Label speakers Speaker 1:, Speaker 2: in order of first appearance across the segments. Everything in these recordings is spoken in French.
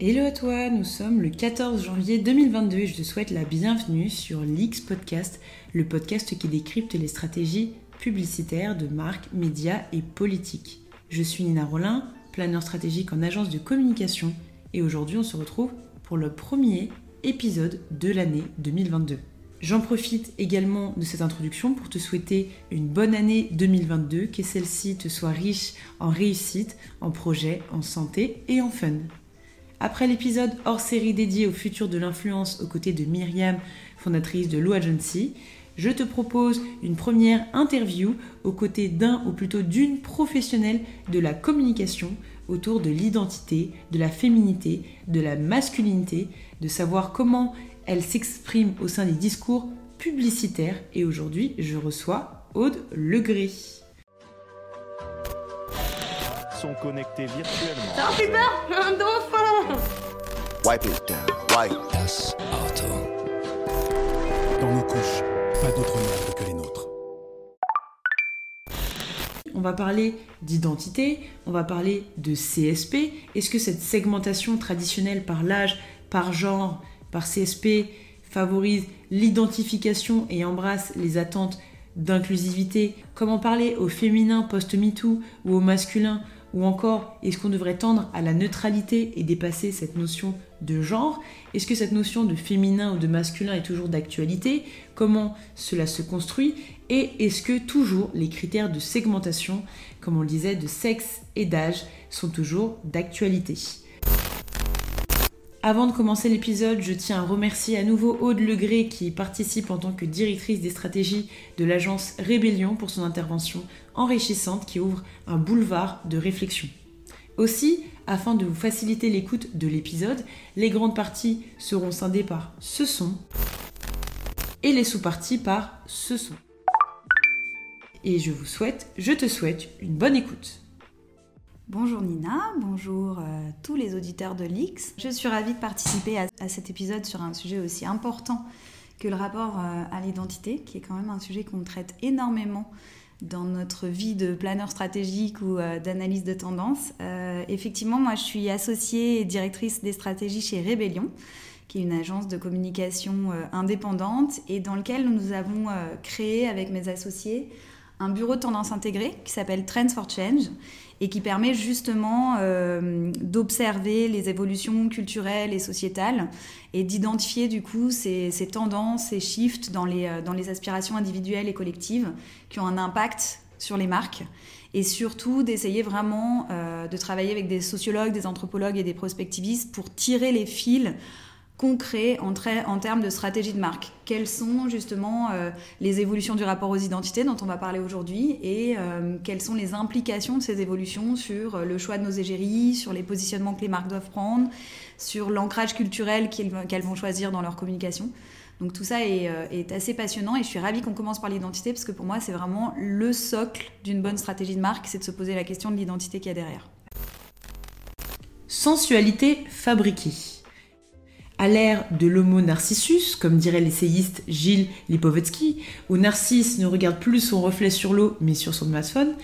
Speaker 1: Hello à toi, nous sommes le 14 janvier 2022 et je te souhaite la bienvenue sur l'X Podcast, le podcast qui décrypte les stratégies publicitaires de marques, médias et politiques. Je suis Nina Rollin, planeur stratégique en agence de communication et aujourd'hui on se retrouve pour le premier épisode de l'année 2022. J'en profite également de cette introduction pour te souhaiter une bonne année 2022, que celle-ci te soit riche en réussite, en projets, en santé et en fun. Après l'épisode hors série dédié au futur de l'influence aux côtés de Myriam, fondatrice de Lou Agency, je te propose une première interview aux côtés d'un ou plutôt d'une professionnelle de la communication autour de l'identité, de la féminité, de la masculinité, de savoir comment elle s'exprime au sein des discours publicitaires. Et aujourd'hui, je reçois Aude Legré
Speaker 2: sont connectés virtuellement.
Speaker 3: Ça fait peur Un dauphin
Speaker 4: Wipe it down. Wipe.
Speaker 5: Das Auto. Dans nos couches, pas d'autre que les nôtres.
Speaker 1: On va parler d'identité, on va parler de CSP. Est-ce que cette segmentation traditionnelle par l'âge, par genre, par CSP favorise l'identification et embrasse les attentes d'inclusivité? Comment parler au féminin post-MeToo ou au masculin ou encore, est-ce qu'on devrait tendre à la neutralité et dépasser cette notion de genre? Est-ce que cette notion de féminin ou de masculin est toujours d'actualité? Comment cela se construit? Et est-ce que toujours les critères de segmentation, comme on le disait, de sexe et d'âge, sont toujours d'actualité? Avant de commencer l'épisode, je tiens à remercier à nouveau Aude Legré qui participe en tant que directrice des stratégies de l'agence Rébellion pour son intervention enrichissante qui ouvre un boulevard de réflexion. Aussi, afin de vous faciliter l'écoute de l'épisode, les grandes parties seront scindées par ce son et les sous-parties par ce son. Et je vous souhaite, je te souhaite une bonne écoute.
Speaker 6: Bonjour Nina, bonjour euh, tous les auditeurs de l'X. Je suis ravie de participer à, cet épisode sur un sujet aussi important que le rapport euh, à l'identité, qui est quand même un sujet qu'on traite énormément dans notre vie de planeur stratégique ou euh, d'analyse de tendance. effectivement, moi je suis associée et directrice des stratégies chez Rébellion, qui est une agence de communication indépendante et dans lequel nous avons créé avec mes associés un bureau de tendance intégré qui s'appelle Trends for Change et qui permet justement euh, d'observer les évolutions culturelles et sociétales et d'identifier du coup ces, tendances, ces shifts dans les, euh, dans les aspirations individuelles et collectives qui ont un impact sur les marques et surtout d'essayer vraiment euh, de travailler avec des sociologues, des anthropologues et des prospectivistes pour tirer les fils concret en, termes de stratégie de marque. Quelles sont justement euh, les évolutions du rapport aux identités dont on va parler aujourd'hui et euh, quelles sont les implications de ces évolutions sur euh, le choix de nos égéries, sur les positionnements que les marques doivent prendre, sur l'ancrage culturel qu'elles vont choisir dans leur communication. Donc tout ça est, est assez passionnant et je suis ravie qu'on commence par l'identité parce que pour moi c'est vraiment le socle d'une bonne stratégie de marque, c'est de se poser la question de l'identité qu'il y a derrière.
Speaker 1: Sensualité fabriquée. À l'ère de l'homo narcissus, comme dirait l'essayiste Gilles Lipovetsky, où Narcisse ne regarde plus son reflet sur l'eau mais sur son smartphone,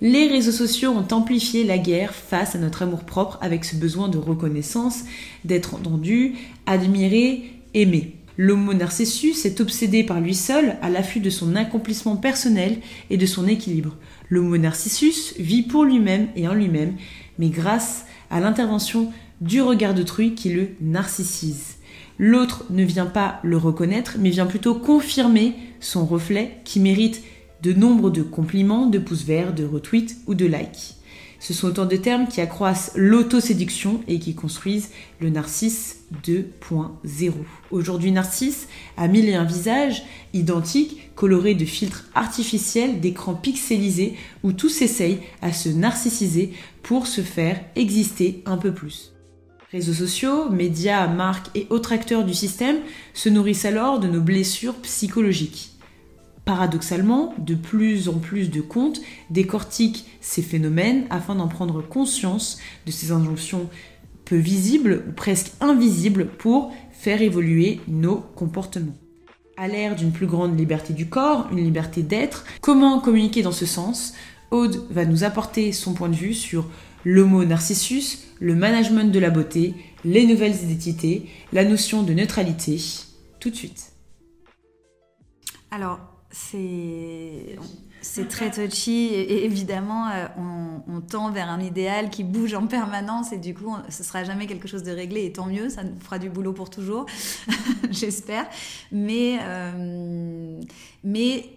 Speaker 1: les réseaux sociaux ont amplifié la guerre face à notre amour-propre avec ce besoin de reconnaissance, d'être entendu, admiré, aimé. L'homo narcissus est obsédé par lui seul à l'affût de son accomplissement personnel et de son équilibre. L'homo narcissus vit pour lui-même et en lui-même, mais grâce à l'intervention du regard d'autrui qui le narcissise. L'autre ne vient pas le reconnaître, mais vient plutôt confirmer son reflet qui mérite de nombre de compliments, de pouces verts, de retweets ou de likes. Ce sont autant de termes qui accroissent l'autoséduction et qui construisent le narcisse 2.0. Aujourd'hui, Narcisse a mille et un visages identiques, colorés de filtres artificiels, d'écrans pixelisés, où tout s'essaye à se narcissiser pour se faire exister un peu plus. Réseaux sociaux, médias, marques et autres acteurs du système se nourrissent alors de nos blessures psychologiques. Paradoxalement, de plus en plus de comptes décortiquent ces phénomènes afin d'en prendre conscience de ces injonctions peu visibles ou presque invisibles pour faire évoluer nos comportements. À l'ère d'une plus grande liberté du corps, une liberté d'être, comment communiquer dans ce sens? Aude va nous apporter son point de vue sur l'homo narcissus, le management de la beauté, les nouvelles identités, la notion de neutralité. Tout de suite.
Speaker 6: Alors, c'est très touchy et évidemment euh, on, tend vers un idéal qui bouge en permanence et du coup ce sera jamais quelque chose de réglé et tant mieux ça nous fera du boulot pour toujours j'espère mais euh, mais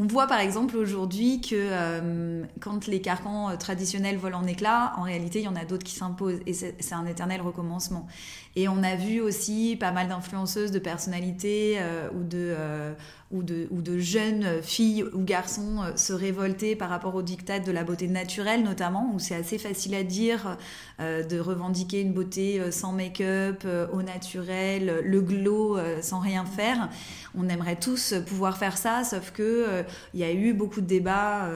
Speaker 6: on voit par exemple aujourd'hui que euh, quand les carcans traditionnels volent en éclats, en réalité, il y en a d'autres qui s'imposent et c'est un éternel recommencement. Et on a vu aussi pas mal d'influenceuses de personnalités ou de ou de, ou de jeunes filles ou garçons euh, se révolter par rapport au diktat de la beauté naturelle notamment, où c'est assez facile à dire euh, de revendiquer une beauté euh, sans make-up, au naturel, le glow sans rien faire. On aimerait tous pouvoir faire ça, sauf que il y a eu beaucoup de débats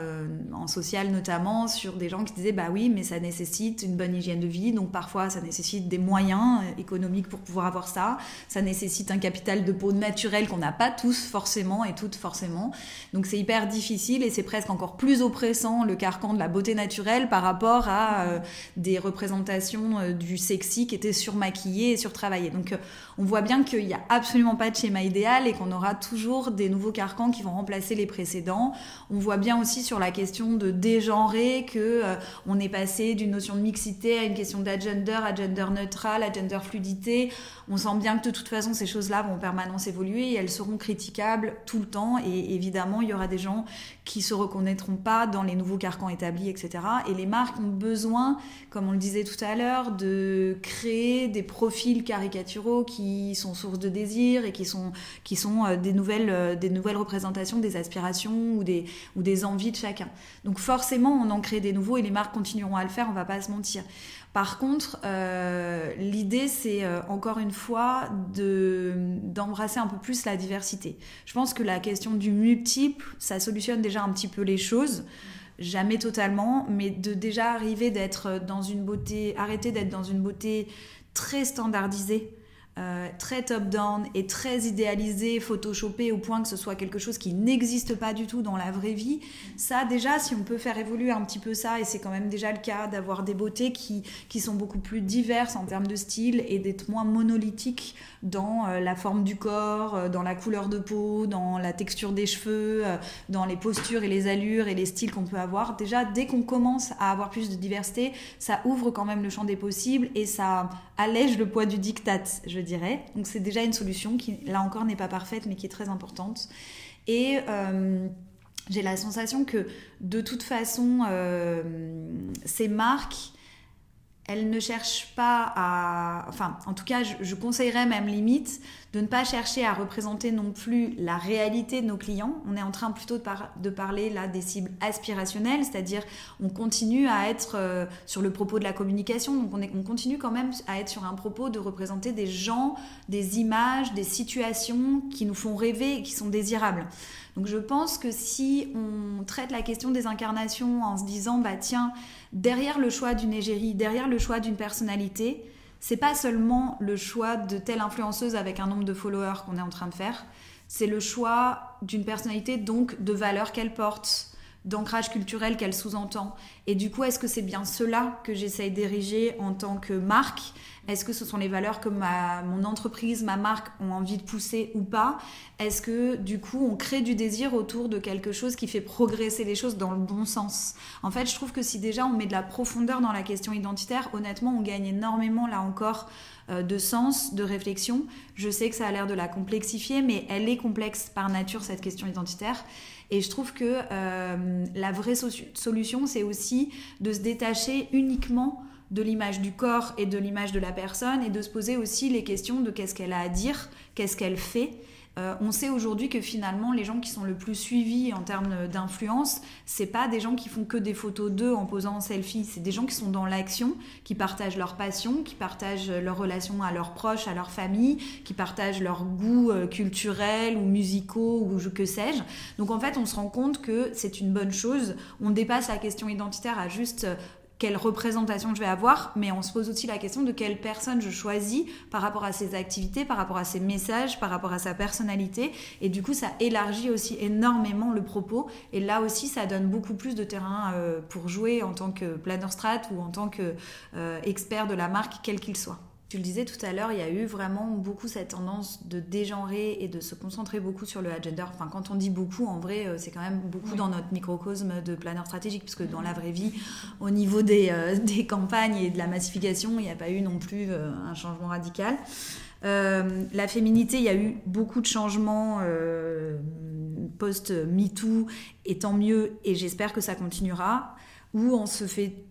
Speaker 6: en social notamment sur des gens qui disaient bah oui, mais ça nécessite une bonne hygiène de vie, donc parfois ça nécessite des moyens économiques pour pouvoir avoir ça, ça nécessite un capital de peau naturel qu'on n'a pas tous forcément et toutes forcément. Donc c'est hyper difficile et c'est presque encore plus oppressant le carcan de la beauté naturelle par rapport à euh, des représentations euh, du sexy qui étaient surmaquillées et surtravaillées. Donc euh, on voit bien qu'il n'y a absolument pas de schéma idéal et qu'on aura toujours des nouveaux carcans qui vont remplacer les précédents. On voit bien aussi sur la question de dégenrer que on est passé d'une notion de mixité à une question d'agender, à gender neutral, à gender fluidité. On sent bien que de toute façon ces choses-là vont en permanence évoluer et elles seront critiquables tout le temps. Et évidemment, il y aura des gens qui se reconnaîtront pas dans les nouveaux carcans établis, etc. Et les marques ont besoin, comme on le disait tout à l'heure, de créer des profils caricaturaux qui sont source de désir et qui sont, qui sont euh, des, nouvelles, euh, des nouvelles représentations des aspirations ou des, ou des envies de chacun. Donc forcément, on en crée des nouveaux et les marques continueront à le faire, on va pas se mentir. Par contre, euh, l'idée, c'est euh, encore une fois d'embrasser un peu plus la diversité. Je pense que la question du multiple, ça solutionne déjà un petit peu les choses. Jamais totalement, mais de déjà arriver d'être dans une beauté, arrêter d'être dans une beauté très standardisée euh, très top-down et très idéalisé, photoshopé au point que ce soit quelque chose qui n'existe pas du tout dans la vraie vie, ça déjà, si on peut faire évoluer un petit peu ça, et c'est quand même déjà le cas d'avoir des beautés qui, qui sont beaucoup plus diverses en termes de style et d'être moins monolithiques dans euh, la forme du corps, euh, dans la couleur de peau, dans la texture des cheveux, dans les postures et les allures et les styles qu'on peut avoir. Déjà, dès qu'on commence à avoir plus de diversité, ça ouvre quand même le champ des possibles et ça allège le poids du diktat. Je dirais. Donc c'est déjà une solution qui, là encore, n'est pas parfaite, mais qui est très importante. Et euh, j'ai la sensation que, de toute façon, euh, ces marques elle ne cherche pas à... Enfin, en tout cas, je, conseillerais même limite de ne pas chercher à représenter non plus la réalité de nos clients. On est en train plutôt de, parler là des cibles aspirationnelles, c'est-à-dire on continue à être euh, sur le propos de la communication, donc on, on continue quand même à être sur un propos de représenter des gens, des images, des situations qui nous font rêver et qui sont désirables. Donc je pense que si on traite la question des incarnations en se disant, bah tiens, derrière le choix d'une égérie, derrière le choix d'une personnalité, c'est pas seulement le choix de telle influenceuse avec un nombre de followers qu'on est en train de faire, c'est le choix d'une personnalité, donc de valeurs qu'elle porte, d'ancrage culturel qu'elle sous-entend. Et du coup, est-ce que c'est bien cela que j'essaye d'ériger en tant que marque? Est-ce que ce sont les valeurs que ma, mon entreprise, ma marque ont envie de pousser ou pas? Est-ce que du coup, on crée du désir autour de quelque chose qui fait progresser les choses dans le bon sens? En fait, je trouve que si déjà on met de la profondeur dans la question identitaire, honnêtement, on gagne énormément là encore euh, de sens, de réflexion. Je sais que ça a l'air de la complexifier, mais elle est complexe par nature, cette question identitaire. Et je trouve que euh, la vraie solution, c'est aussi de se détacher uniquement de l'image du corps et de l'image de la personne et de se poser aussi les questions de qu'est-ce qu'elle a à dire, qu'est-ce qu'elle fait euh, on sait aujourd'hui que finalement, les gens qui sont le plus suivis en termes d'influence, c'est pas des gens qui font que des photos d'eux en posant en selfie, c'est des gens qui sont dans l'action, qui partagent leur passion, qui partagent leur relation à leurs proches, à leur famille, qui partagent leurs goûts euh, culturels ou musicaux ou que sais-je. Donc en fait, on se rend compte que c'est une bonne chose. On dépasse la question identitaire à juste quelle représentation je vais avoir, mais on se pose aussi la question de quelle personne je choisis par rapport à ses activités, par rapport à ses messages, par rapport à sa personnalité. Et du coup, ça élargit aussi énormément le propos. Et là aussi, ça donne beaucoup plus de terrain euh, pour jouer en tant que planner strat ou en tant qu'expert de la marque, quel qu'il soit. Tu le disais tout à l'heure, il y a eu vraiment beaucoup cette tendance de dégenrer et de se concentrer beaucoup sur le agenda. Enfin, quand on dit beaucoup, en vrai, euh, c'est quand même beaucoup dans notre microcosme de planeur stratégique, parce que dans la vraie vie, au niveau des, euh, des campagnes et de la massification, il n'y a pas eu non plus euh, un changement radical. la féminité, il y a eu beaucoup de changements post-MeToo, et tant mieux, et j'espère que ça continuera, où on se fait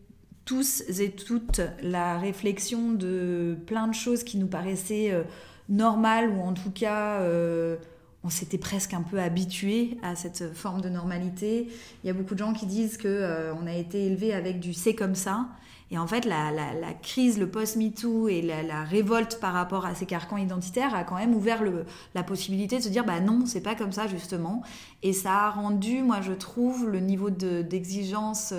Speaker 6: tous et toutes la réflexion de plein de choses qui nous paraissaient euh, normales ou en tout cas euh, on s'était presque un peu habitué à cette forme de normalité. Il y a beaucoup de gens qui disent que euh, on a été élevé avec du c'est comme ça. Et en fait, la, crise, le post-MeToo et la, révolte par rapport à ces carcans identitaires a quand même ouvert le, la possibilité de se dire, bah non, c'est pas comme ça justement. Et ça a rendu, moi je trouve, le niveau d'exigence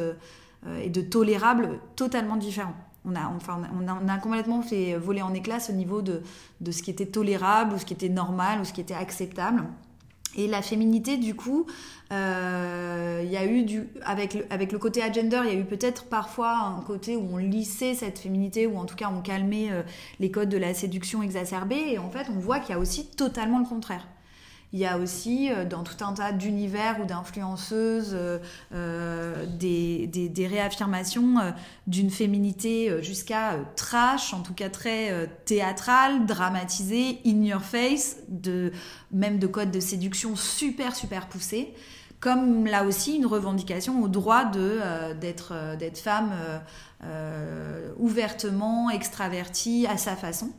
Speaker 6: et de tolérable totalement différent. On a, enfin, on a, complètement fait voler en éclats ce niveau de, de ce qui était tolérable ou ce qui était normal ou ce qui était acceptable. Et la féminité, du coup, euh, il y a eu du, avec le, avec le côté agender, il y a eu peut-être parfois un côté où on lissait cette féminité, ou en tout cas on calmait euh, les codes de la séduction exacerbée. Et en fait, on voit qu'il y a aussi totalement le contraire. Il y a aussi euh, dans tout un tas d'univers ou d'influenceuses euh, euh, des, des, réaffirmations d'une féminité jusqu'à trash, en tout cas très théâtrale, dramatisée, in your face, de, même de codes de séduction super super poussés comme là aussi une revendication au droit de d'être d'être femme ouvertement extravertie à sa façon.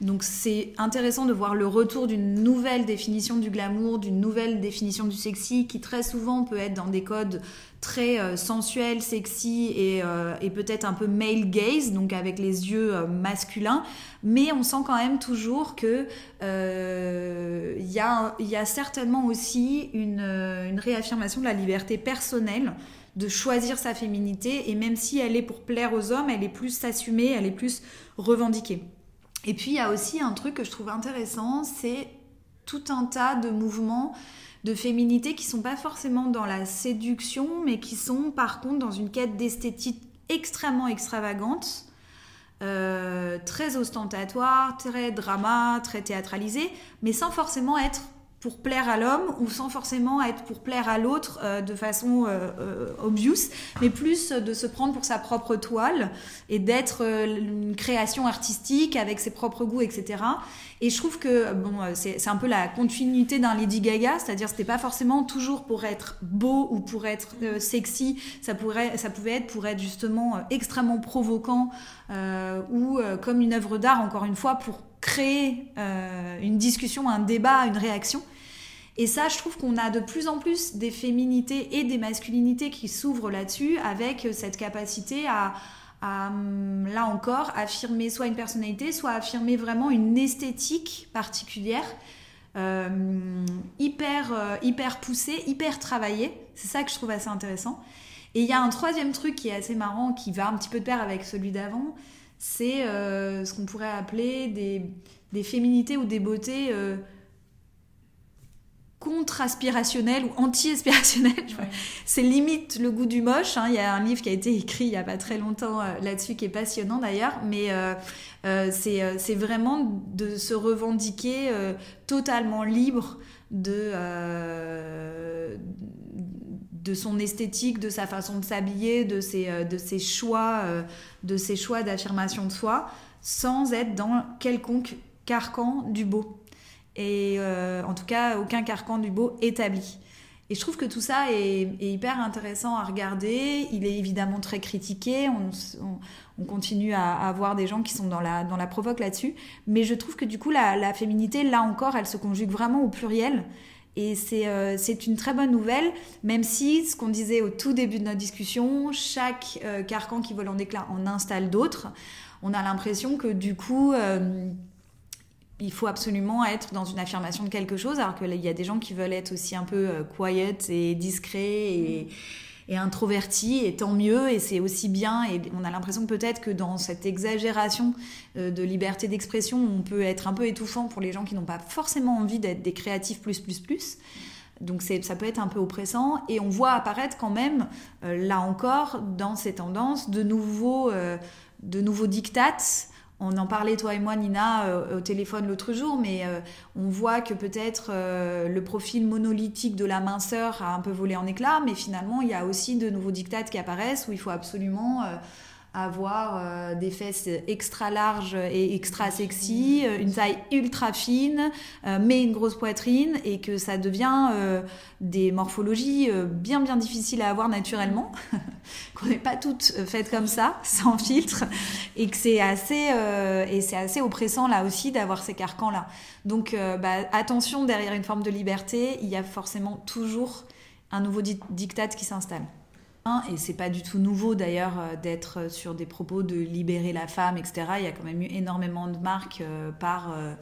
Speaker 6: Donc c'est intéressant de voir le retour d'une nouvelle définition du glamour, d'une nouvelle définition du sexy, qui très souvent peut être dans des codes très euh, sensuels, sexy euh, et, peut-être un peu male gaze, donc avec les yeux euh, masculins. Mais on sent quand même toujours que il y, a, certainement aussi une, réaffirmation de la liberté personnelle de choisir sa féminité et même si elle est pour plaire aux hommes, elle est plus s'assumer, elle est plus revendiquée. Et puis il y a aussi un truc que je trouve intéressant, c'est tout un tas de mouvements de féminité qui sont pas forcément dans la séduction, mais qui sont par contre dans une quête d'esthétique extrêmement extravagante, euh, très ostentatoire, très drama, très théâtralisé, mais sans forcément être pour plaire à l'homme ou sans forcément être pour plaire à l'autre euh, de façon euh, euh, obvious, mais plus de se prendre pour sa propre toile et d'être une création artistique avec ses propres goûts, etc. Et je trouve que bon, c'est un peu la continuité d'un Lady Gaga, c'est-à-dire c'était pas forcément toujours pour être beau ou pour être sexy, ça pourrait, ça pouvait être pour être justement extrêmement provoquant ou comme une œuvre d'art encore une fois pour créer une discussion, un débat, une réaction. Et ça, je trouve qu'on a de plus en plus des féminités et des masculinités qui s'ouvrent là-dessus avec cette capacité à, hum, là encore, affirmer soit une personnalité, soit affirmer vraiment une esthétique particulière. Euh, hyper, euh, hyper poussée, hyper travaillée. C'est ça que je trouve assez intéressant. Et il y a un troisième truc qui est assez marrant, qui va un petit peu de pair avec celui d'avant, c'est euh, ce qu'on pourrait appeler des, féminités ou des beautés contre-aspirationnel ou anti-aspirationnel. C'est limite le goût du moche. Hein. Il y a un livre qui a été écrit il n'y a pas très longtemps euh, là-dessus qui est passionnant d'ailleurs, mais euh, euh, c'est vraiment de se revendiquer totalement libre de, de son esthétique, de sa façon de s'habiller, de ses, de ses choix, de ses choix d'affirmation de soi, sans être dans quelconque carcan du beau et euh, en tout cas aucun carcan du beau établi. Et je trouve que tout ça est, hyper intéressant à regarder. Il est évidemment très critiqué. On, continue à, avoir des gens qui sont dans la, dans la provoque là-dessus. Mais je trouve que du coup, la, féminité, là encore, elle se conjugue vraiment au pluriel. Et c'est euh, une très bonne nouvelle, même si, ce qu'on disait au tout début de notre discussion, chaque euh, carcan qui vole en éclat en installe d'autres. On a l'impression que du coup il faut absolument être dans une affirmation de quelque chose, alors qu'il y a des gens qui veulent être aussi un peu euh, quiet et discret et, et introverti, et tant mieux, et c'est aussi bien. Et on a l'impression peut-être que dans cette exagération euh, de liberté d'expression, on peut être un peu étouffant pour les gens qui n'ont pas forcément envie d'être des créatifs plus, plus, plus. Donc ça peut être un peu oppressant et on voit apparaître quand même, euh, là encore, dans ces tendances, de nouveaux, de nouveaux dictats on en parlait, toi et moi, Nina, euh, au téléphone l'autre jour, mais euh, on voit que peut-être euh, le profil monolithique de la minceur a un peu volé en éclats, mais finalement, il y a aussi de nouveaux dictats qui apparaissent où il faut absolument avoir euh, des fesses extra larges et extra sexy, euh, une taille ultra fine, euh, mais une grosse poitrine, et que ça devient des morphologies bien bien difficiles à avoir naturellement, qu'on n'est pas toutes faites comme ça, sans filtre, et que c'est assez assez oppressant là aussi d'avoir ces carcans là. Donc bah, attention derrière une forme de liberté, il y a forcément toujours un nouveau diktat qui s'installe. Et c'est pas du tout nouveau d'ailleurs euh, d'être sur des propos de libérer la femme, etc. Il y a quand même eu énormément de marques euh, par, euh,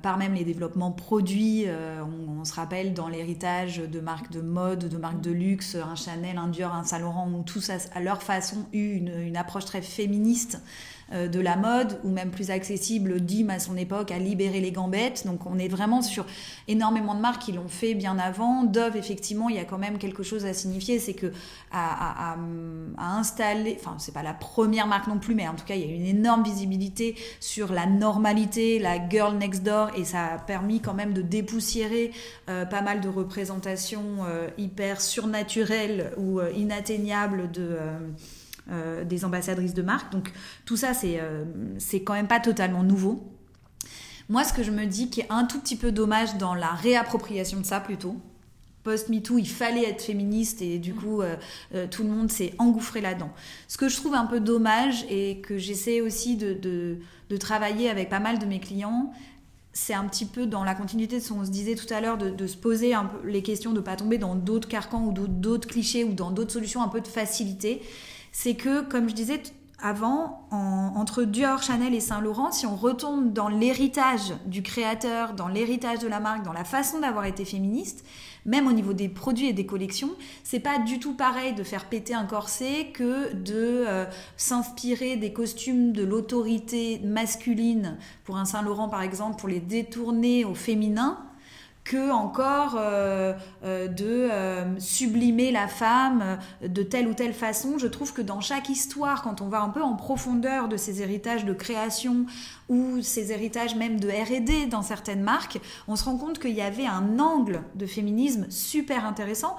Speaker 6: par même les développements produits. On, se rappelle dans l'héritage de marques de mode, de marques de luxe, un Chanel, un Dior, un Saint Laurent, ont tous à leur façon eu une, approche très féministe euh, de la mode, ou même plus accessible, Dim à son époque a libéré les gambettes. Donc on est vraiment sur énormément de marques qui l'ont fait bien avant. Dove, effectivement, il y a quand même quelque chose à signifier, c'est que à, installer, enfin c'est pas la première marque non plus, mais en tout cas il y a une énorme visibilité sur la normalité, la girl next door, et ça a permis quand même de dépoussiérer euh, pas mal de représentations euh, hyper surnaturelles ou inatteignables de euh, des ambassadrices de marque. Donc tout ça, c'est euh, quand même pas totalement nouveau. Moi, ce que je me dis qui est un tout petit peu dommage dans la réappropriation de ça plutôt, post-MeToo, il fallait être féministe et du coup, euh, tout le monde s'est engouffré là-dedans. Ce que je trouve un peu dommage et que j'essaie aussi de, de, travailler avec pas mal de mes clients, c'est un petit peu dans la continuité de ce qu'on se disait tout à l'heure, de, se poser les questions, de ne pas tomber dans d'autres carcans ou d'autres clichés ou dans d'autres solutions un peu de facilité c'est que, comme je disais avant, entre Dior, Chanel et Saint-Laurent, si on retourne dans l'héritage du créateur, dans l'héritage de la marque, dans la façon d'avoir été féministe, même au niveau des produits et des collections, c'est pas du tout pareil de faire péter un corset que de euh, s'inspirer des costumes de l'autorité masculine pour un Saint-Laurent par exemple, pour les détourner au féminin que encore euh, euh, de euh, sublimer la femme de telle ou telle façon. Je trouve que dans chaque histoire, quand on va un peu en profondeur de ces héritages de création ou ces héritages même de R&D dans certaines marques, on se rend compte qu'il y avait un angle de féminisme super intéressant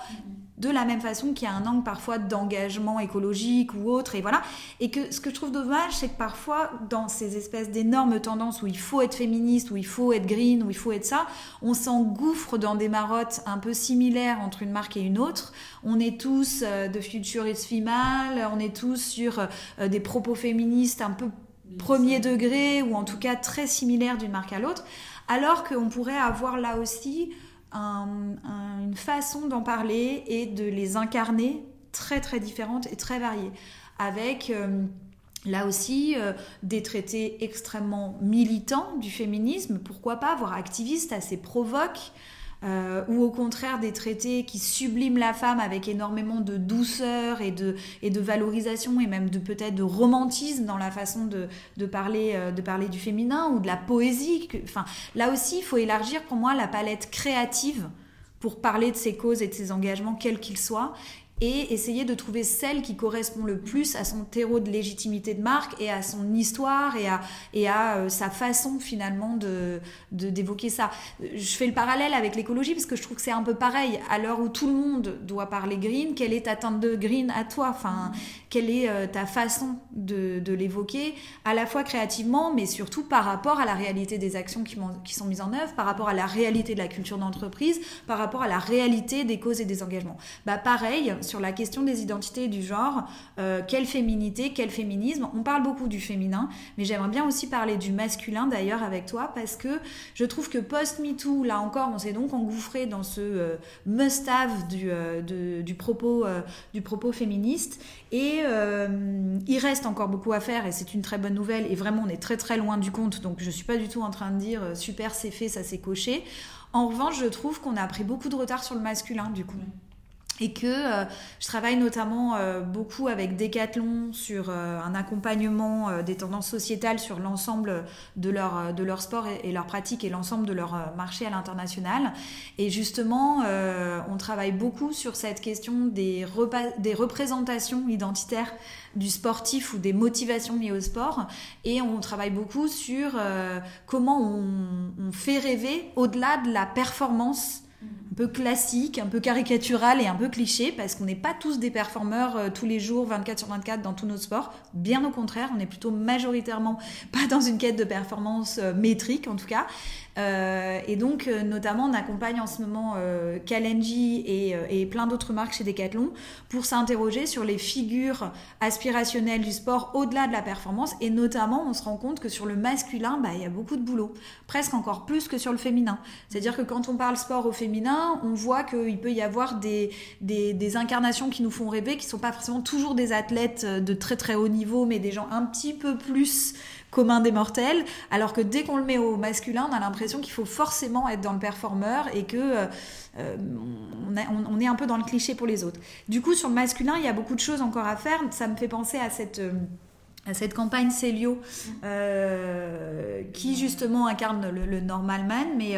Speaker 6: de la même façon qu'il y a un angle parfois d'engagement écologique ou autre, et voilà. Et que ce que je trouve dommage, c'est que parfois, dans ces espèces d'énormes tendances où il faut être féministe, où il faut être green, où il faut être ça, on s'engouffre dans des marottes un peu similaires entre une marque et une autre. On est tous euh, de futurist female, on est tous sur euh, des propos féministes un peu premier degré, ou en tout cas très similaires d'une marque à l'autre, alors qu'on pourrait avoir là aussi une façon d'en parler et de les incarner très très différentes et très variées. Avec euh, là aussi euh, des traités extrêmement militants du féminisme, pourquoi pas, voire activistes, assez provoques. Euh, ou au contraire des traités qui subliment la femme avec énormément de douceur et de, et de valorisation et même de peut-être de romantisme dans la façon de, de parler, euh, de parler du féminin ou de la poésie. Enfin, là aussi, il faut élargir pour moi la palette créative pour parler de ses causes et de ses engagements, quels qu'ils soient, et essayer de trouver celle qui correspond le plus à son terreau de légitimité de marque et à son histoire et à, et à euh, sa façon finalement de d'évoquer ça. Je fais le parallèle avec l'écologie parce que je trouve que c'est un peu pareil. À l'heure où tout le monde doit parler green, quelle est ta teinte de green à toi? Enfin, quelle est euh, ta façon de, de l'évoquer, à la fois créativement, mais surtout par rapport à la réalité des actions qui, qui sont mises en œuvre, par rapport à la réalité de la culture d'entreprise, par rapport à la réalité des causes et des engagements. Bah pareil, sur la question des identités du genre, euh, quelle féminité, quel féminisme. On parle beaucoup du féminin, mais j'aimerais bien aussi parler du masculin d'ailleurs avec toi, parce que je trouve que post-MeToo, là encore, on s'est donc engouffré dans ce euh, must-have du, du, propos, du propos féministe. Et euh, il reste encore beaucoup à faire et c'est une très bonne nouvelle. Et vraiment, on est très très loin du compte. Donc je ne suis pas du tout en train de dire euh, super, c'est fait, ça s'est coché. En revanche, je trouve qu'on a pris beaucoup de retard sur le masculin du coup. Et que euh, je travaille notamment euh, beaucoup avec Decathlon sur euh, un accompagnement des tendances sociétales sur l'ensemble de leur, de leur sport et, leur pratique et l'ensemble de leur marché à l'international. Et justement, on travaille beaucoup sur cette question des, des représentations identitaires du sportif ou des motivations liées au sport. Et on travaille beaucoup sur comment on, on fait rêver au-delà de la performance un peu classique, un peu caricatural et un peu cliché, parce qu'on n'est pas tous des performeurs euh, tous les jours, 24 sur 24 dans tous nos sports. Bien au contraire, on est plutôt majoritairement pas dans une quête de performance euh, métrique en tout cas. Euh, et donc, euh, notamment, on accompagne en ce moment euh, et, et, plein d'autres marques chez Decathlon pour s'interroger sur les figures aspirationnelles du sport au-delà de la performance. Et notamment, on se rend compte que sur le masculin, bah, il y a beaucoup de boulot, presque encore plus que sur le féminin. C'est-à-dire que quand on parle sport au féminin, on voit qu'il peut y avoir des, des, des, incarnations qui nous font rêver, qui ne sont pas forcément toujours des athlètes de très très haut niveau, mais des gens un petit peu plus commun des mortels, alors que dès qu'on le met au masculin, on a l'impression qu'il faut forcément être dans le performeur et que euh, euh, on, est un peu dans le cliché pour les autres. Du coup, sur le masculin, il y a beaucoup de choses encore à faire. Ça me fait penser à cette euh, campagne Célio qui justement incarne le, normal man, mais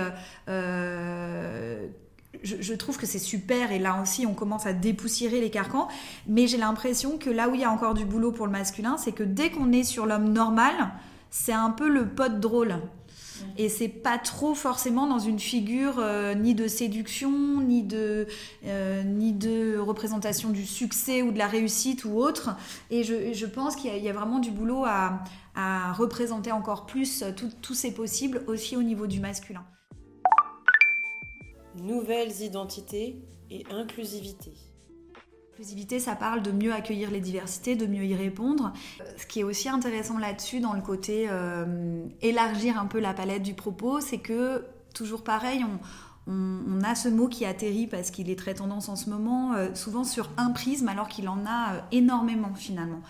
Speaker 6: je, je, trouve que c'est super et là aussi on commence à dépoussiérer les carcans. Mais j'ai l'impression que là où il y a encore du boulot pour le masculin, c'est que dès qu'on est sur l'homme normal, c'est un peu le pote drôle. Et c'est pas trop forcément dans une figure euh, ni de séduction, ni de, euh, ni de représentation du succès ou de la réussite ou autre. Et je, je pense qu'il y, y, a vraiment du boulot à, à représenter encore plus tous ces possibles, aussi au niveau du masculin.
Speaker 1: Nouvelles identités et inclusivité.
Speaker 6: L'inclusivité, ça parle de mieux accueillir les diversités, de mieux y répondre. Ce qui est aussi intéressant là-dessus, dans le côté euh, élargir un peu la palette du propos, c'est que, toujours pareil, on, on, a ce mot qui atterrit parce qu'il est très tendance en ce moment, euh, souvent sur un prisme, alors qu'il en a euh, énormément finalement.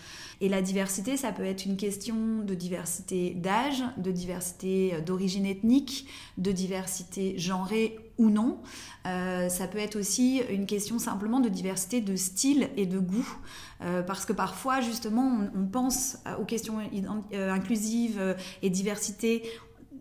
Speaker 6: Et la diversité, ça peut être une question de diversité d'âge, de diversité d'origine ethnique, de diversité genrée ou non. Euh, ça peut être aussi une question simplement de diversité de style et de goût. Euh, parce que parfois, justement, on, pense aux questions euh, inclusives et diversité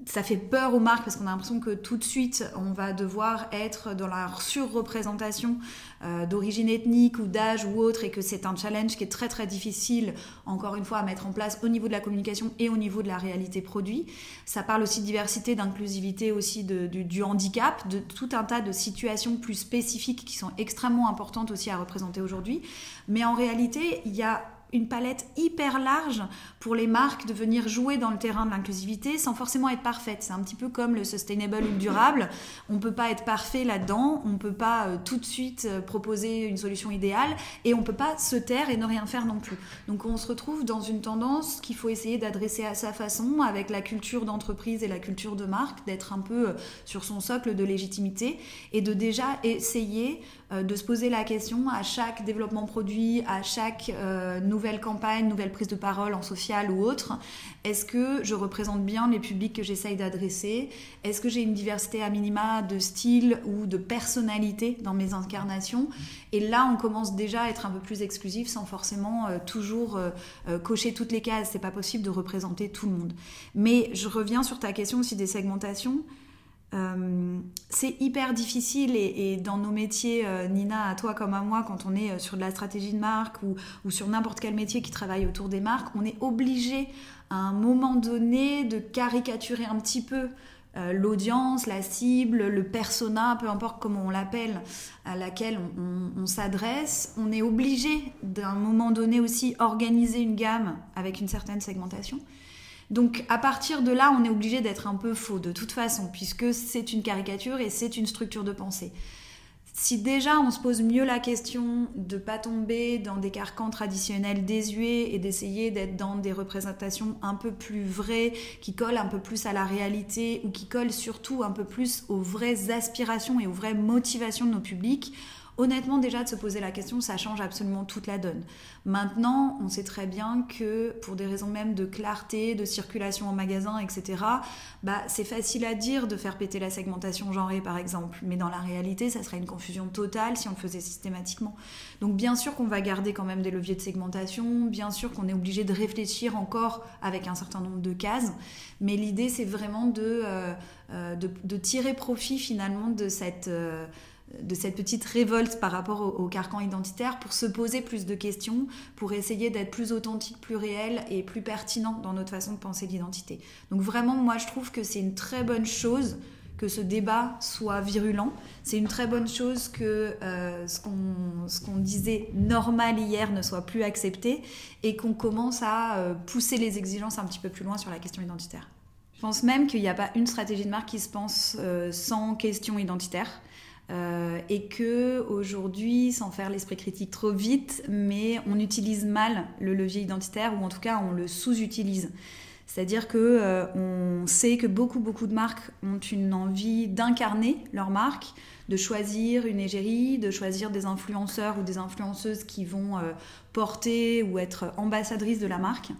Speaker 6: ça fait peur aux marques parce qu'on a l'impression que tout de suite on va devoir être dans la surreprésentation euh, d'origine ethnique ou d'âge ou autre et que c'est un challenge qui est très très difficile encore une fois à mettre en place au niveau de la communication et au niveau de la réalité produit. Ça parle aussi de diversité, d'inclusivité aussi du handicap, de tout un tas de situations plus spécifiques qui sont extrêmement importantes aussi à représenter aujourd'hui. Mais en réalité, il y a une palette hyper large pour les marques de venir jouer dans le terrain de l'inclusivité sans forcément être parfaite. C'est un petit peu comme le sustainable ou le durable. On ne peut pas être parfait là-dedans, on ne peut pas euh, tout de suite euh, proposer une solution idéale et on ne peut pas se taire et ne rien faire non plus. Donc on se retrouve dans une tendance qu'il faut essayer d'adresser à sa façon avec la culture d'entreprise et la culture de marque, d'être un peu euh, sur son socle de légitimité et de déjà essayer de se poser la question à chaque développement produit, à chaque nouvelle nouvelle campagne, nouvelle prise de parole en social ou autre, est-ce que je représente bien les publics que j'essaye d'adresser? Est-ce que j'ai une diversité à minima de style ou de personnalité dans mes incarnations? Et là, on commence déjà à être un peu plus exclusif sans forcément euh, toujours euh, euh, cocher toutes les cases. C'est pas possible de représenter tout le monde. Mais je reviens sur ta question aussi des segmentations. Euh, c'est hyper difficile et, dans nos métiers, euh, Nina, à toi comme à moi, quand on est euh, sur de la stratégie de marque ou, sur n'importe quel métier qui travaille autour des marques, on est obligé à un moment donné de caricaturer un petit peu l'audience, la cible, le persona, peu importe comment on l'appelle, à laquelle on s'adresse. On est obligé d'un moment donné aussi organiser une gamme avec une certaine segmentation. Donc à partir de là, on est obligé d'être un peu faux de toute façon, puisque c'est une caricature et c'est une structure de pensée. Si déjà on se pose mieux la question de pas tomber dans des carcans traditionnels désuets et d'essayer d'être dans des représentations un peu plus vraies, qui collent un peu plus à la réalité ou qui collent surtout un peu plus aux vraies aspirations et aux vraies motivations de nos publics, Honnêtement, déjà de se poser la question, ça change absolument toute la donne. Maintenant, on sait très bien que pour des raisons même de clarté, de circulation en magasin, etc., bah, c'est facile à dire de faire péter la segmentation genrée, par exemple. Mais dans la réalité, ça serait une confusion totale si on le faisait systématiquement. Donc bien sûr qu'on va garder quand même des leviers de segmentation, bien sûr qu'on est obligé de réfléchir encore avec un certain nombre de cases, mais l'idée c'est vraiment de, euh, euh, de, tirer profit finalement de cette... Euh, de cette petite révolte par rapport au, carcan identitaire pour se poser plus de questions, pour essayer d'être plus authentique, plus réel et plus pertinent dans notre façon de penser l'identité. Donc vraiment, moi, je trouve que c'est une très bonne chose que ce débat soit virulent. C'est une très bonne chose que euh, ce qu'on disait normal hier ne soit plus accepté et qu'on commence à euh, pousser les exigences un petit peu plus loin sur la question identitaire. Je pense même qu'il n'y a pas une stratégie de marque qui se pense euh, sans question identitaire. Euh, et que aujourd'hui, sans faire l'esprit critique trop vite, mais on utilise mal le levier identitaire ou en tout cas on le sous-utilise. C'est-à-dire que euh, on sait que beaucoup beaucoup de marques ont une envie d'incarner leur marque, de choisir une égérie, de choisir des influenceurs ou des influenceuses qui vont euh, porter ou être ambassadrices de la marque.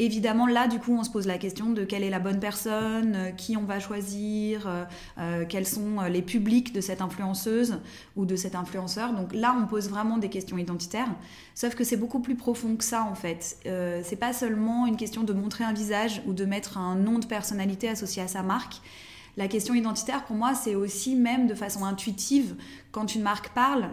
Speaker 6: Évidemment, là, du coup, on se pose la question de quelle est la bonne personne, euh, qui on va choisir, euh, euh, quels sont les publics de cette influenceuse ou de cet influenceur. Donc là, on pose vraiment des questions identitaires. Sauf que c'est beaucoup plus profond que ça, en fait. c'est pas seulement une question de montrer un visage ou de mettre un nom de personnalité associé à sa marque. La question identitaire, pour moi, c'est aussi même de façon intuitive, quand une marque parle,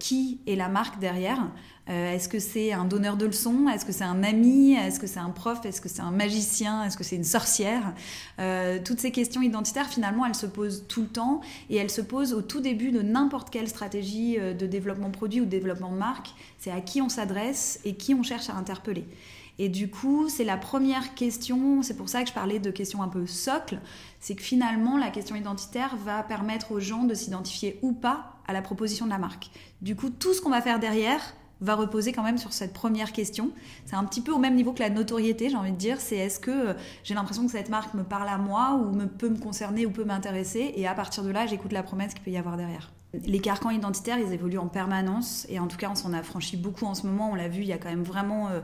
Speaker 6: qui est la marque derrière euh, est-ce que c'est un donneur de leçons? Est-ce que c'est un ami? Est-ce que c'est un prof? Est-ce que c'est un magicien? Est-ce que c'est une sorcière? Euh, Toutes ces questions identitaires, finalement, elles se posent tout le temps et elles se posent au tout début de n'importe quelle stratégie euh, de développement produit ou de développement de marque. C'est à qui on s'adresse et qui on cherche à interpeller. Et du coup, c'est la première question, c'est pour ça que je parlais de questions un peu socle, c'est que finalement, la question identitaire va permettre aux gens de s'identifier ou pas à la proposition de la marque. Du coup, tout ce qu'on va faire derrière, va reposer quand même sur cette première question. C'est un petit peu au même niveau que la notoriété, j'ai envie de dire. C'est est-ce que euh, j'ai l'impression que cette marque me parle à moi ou me, peut me concerner ou peut m'intéresser Et à partir de là, j'écoute la promesse qu'il peut y avoir derrière. Les carcans identitaires, ils évoluent en permanence et en tout cas, on s'en a franchi beaucoup en ce moment. On l'a vu, il y a quand même vraiment euh,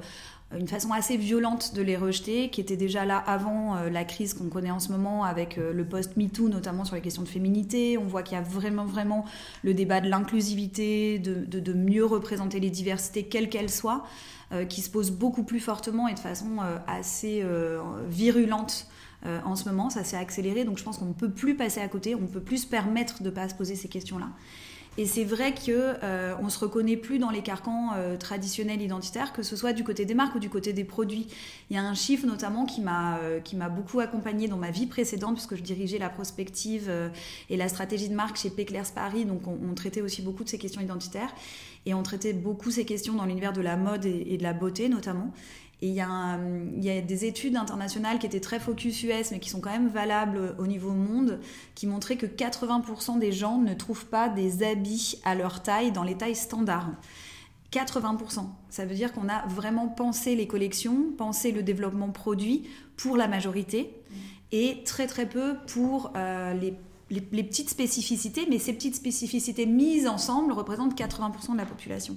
Speaker 6: une façon assez violente de les rejeter, qui était déjà là avant euh, la crise qu'on connaît en ce moment avec euh, le post-MeToo, notamment sur les questions de féminité. On voit qu'il y a vraiment, vraiment le débat de l'inclusivité, de, mieux représenter les diversités, quelles qu'elles soient, euh, qui se pose beaucoup plus fortement et de façon assez virulente. en ce moment, ça s'est accéléré, donc je pense qu'on ne peut plus passer à côté, on ne peut plus se permettre de ne pas se poser ces questions-là. Et c'est vrai que euh, on se reconnaît plus dans les carcans euh, traditionnels identitaires, que ce soit du côté des marques ou du côté des produits. Il y a un chiffre notamment qui m'a euh, beaucoup accompagné dans ma vie précédente, puisque je dirigeais la prospective euh, et la stratégie de marque chez Péclairs Paris, donc on, traitait aussi beaucoup de ces questions identitaires et on traitait beaucoup ces questions dans l'univers de la mode et de la beauté notamment. Et il y, a, des études internationales qui étaient très focus US, mais qui sont quand même valables au niveau monde, qui montraient que 80% des gens ne trouvent pas des habits à leur taille dans les tailles standards. 80%. Ça veut dire qu'on a vraiment pensé les collections, pensé le développement produit pour la majorité, et très très peu pour euh, les, petites spécificités, mais ces petites spécificités mises ensemble représentent 80% de la population.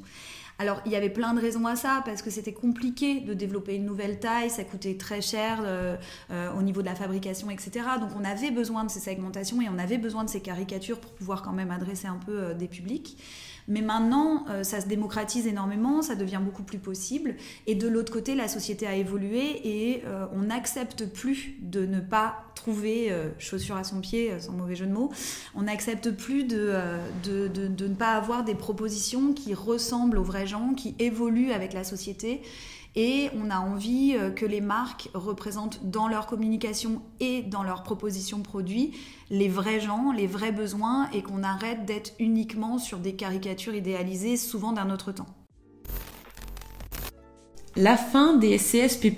Speaker 6: Alors, il y avait plein de raisons à ça, parce que c'était compliqué de développer une nouvelle taille, ça coûtait très cher euh, euh, au niveau de la fabrication, etc. Donc, on avait besoin de ces segmentations et on avait besoin de ces caricatures pour pouvoir quand même adresser un peu euh, des publics. Mais maintenant, euh, ça se démocratise énormément, ça devient beaucoup plus possible. Et de l'autre côté, la société a évolué et euh, on n'accepte plus de ne pas trouver euh, chaussures à son pied, sans mauvais jeu de mots. On n'accepte plus de ne pas avoir des propositions qui ressemblent aux vrais gens, qui évoluent avec la société. Et on a envie que les marques représentent dans leur communication et dans leur proposition produit les vrais gens, les vrais besoins et qu'on arrête d'être uniquement sur des caricatures idéalisées, souvent d'un autre temps.
Speaker 1: La fin des CSP+.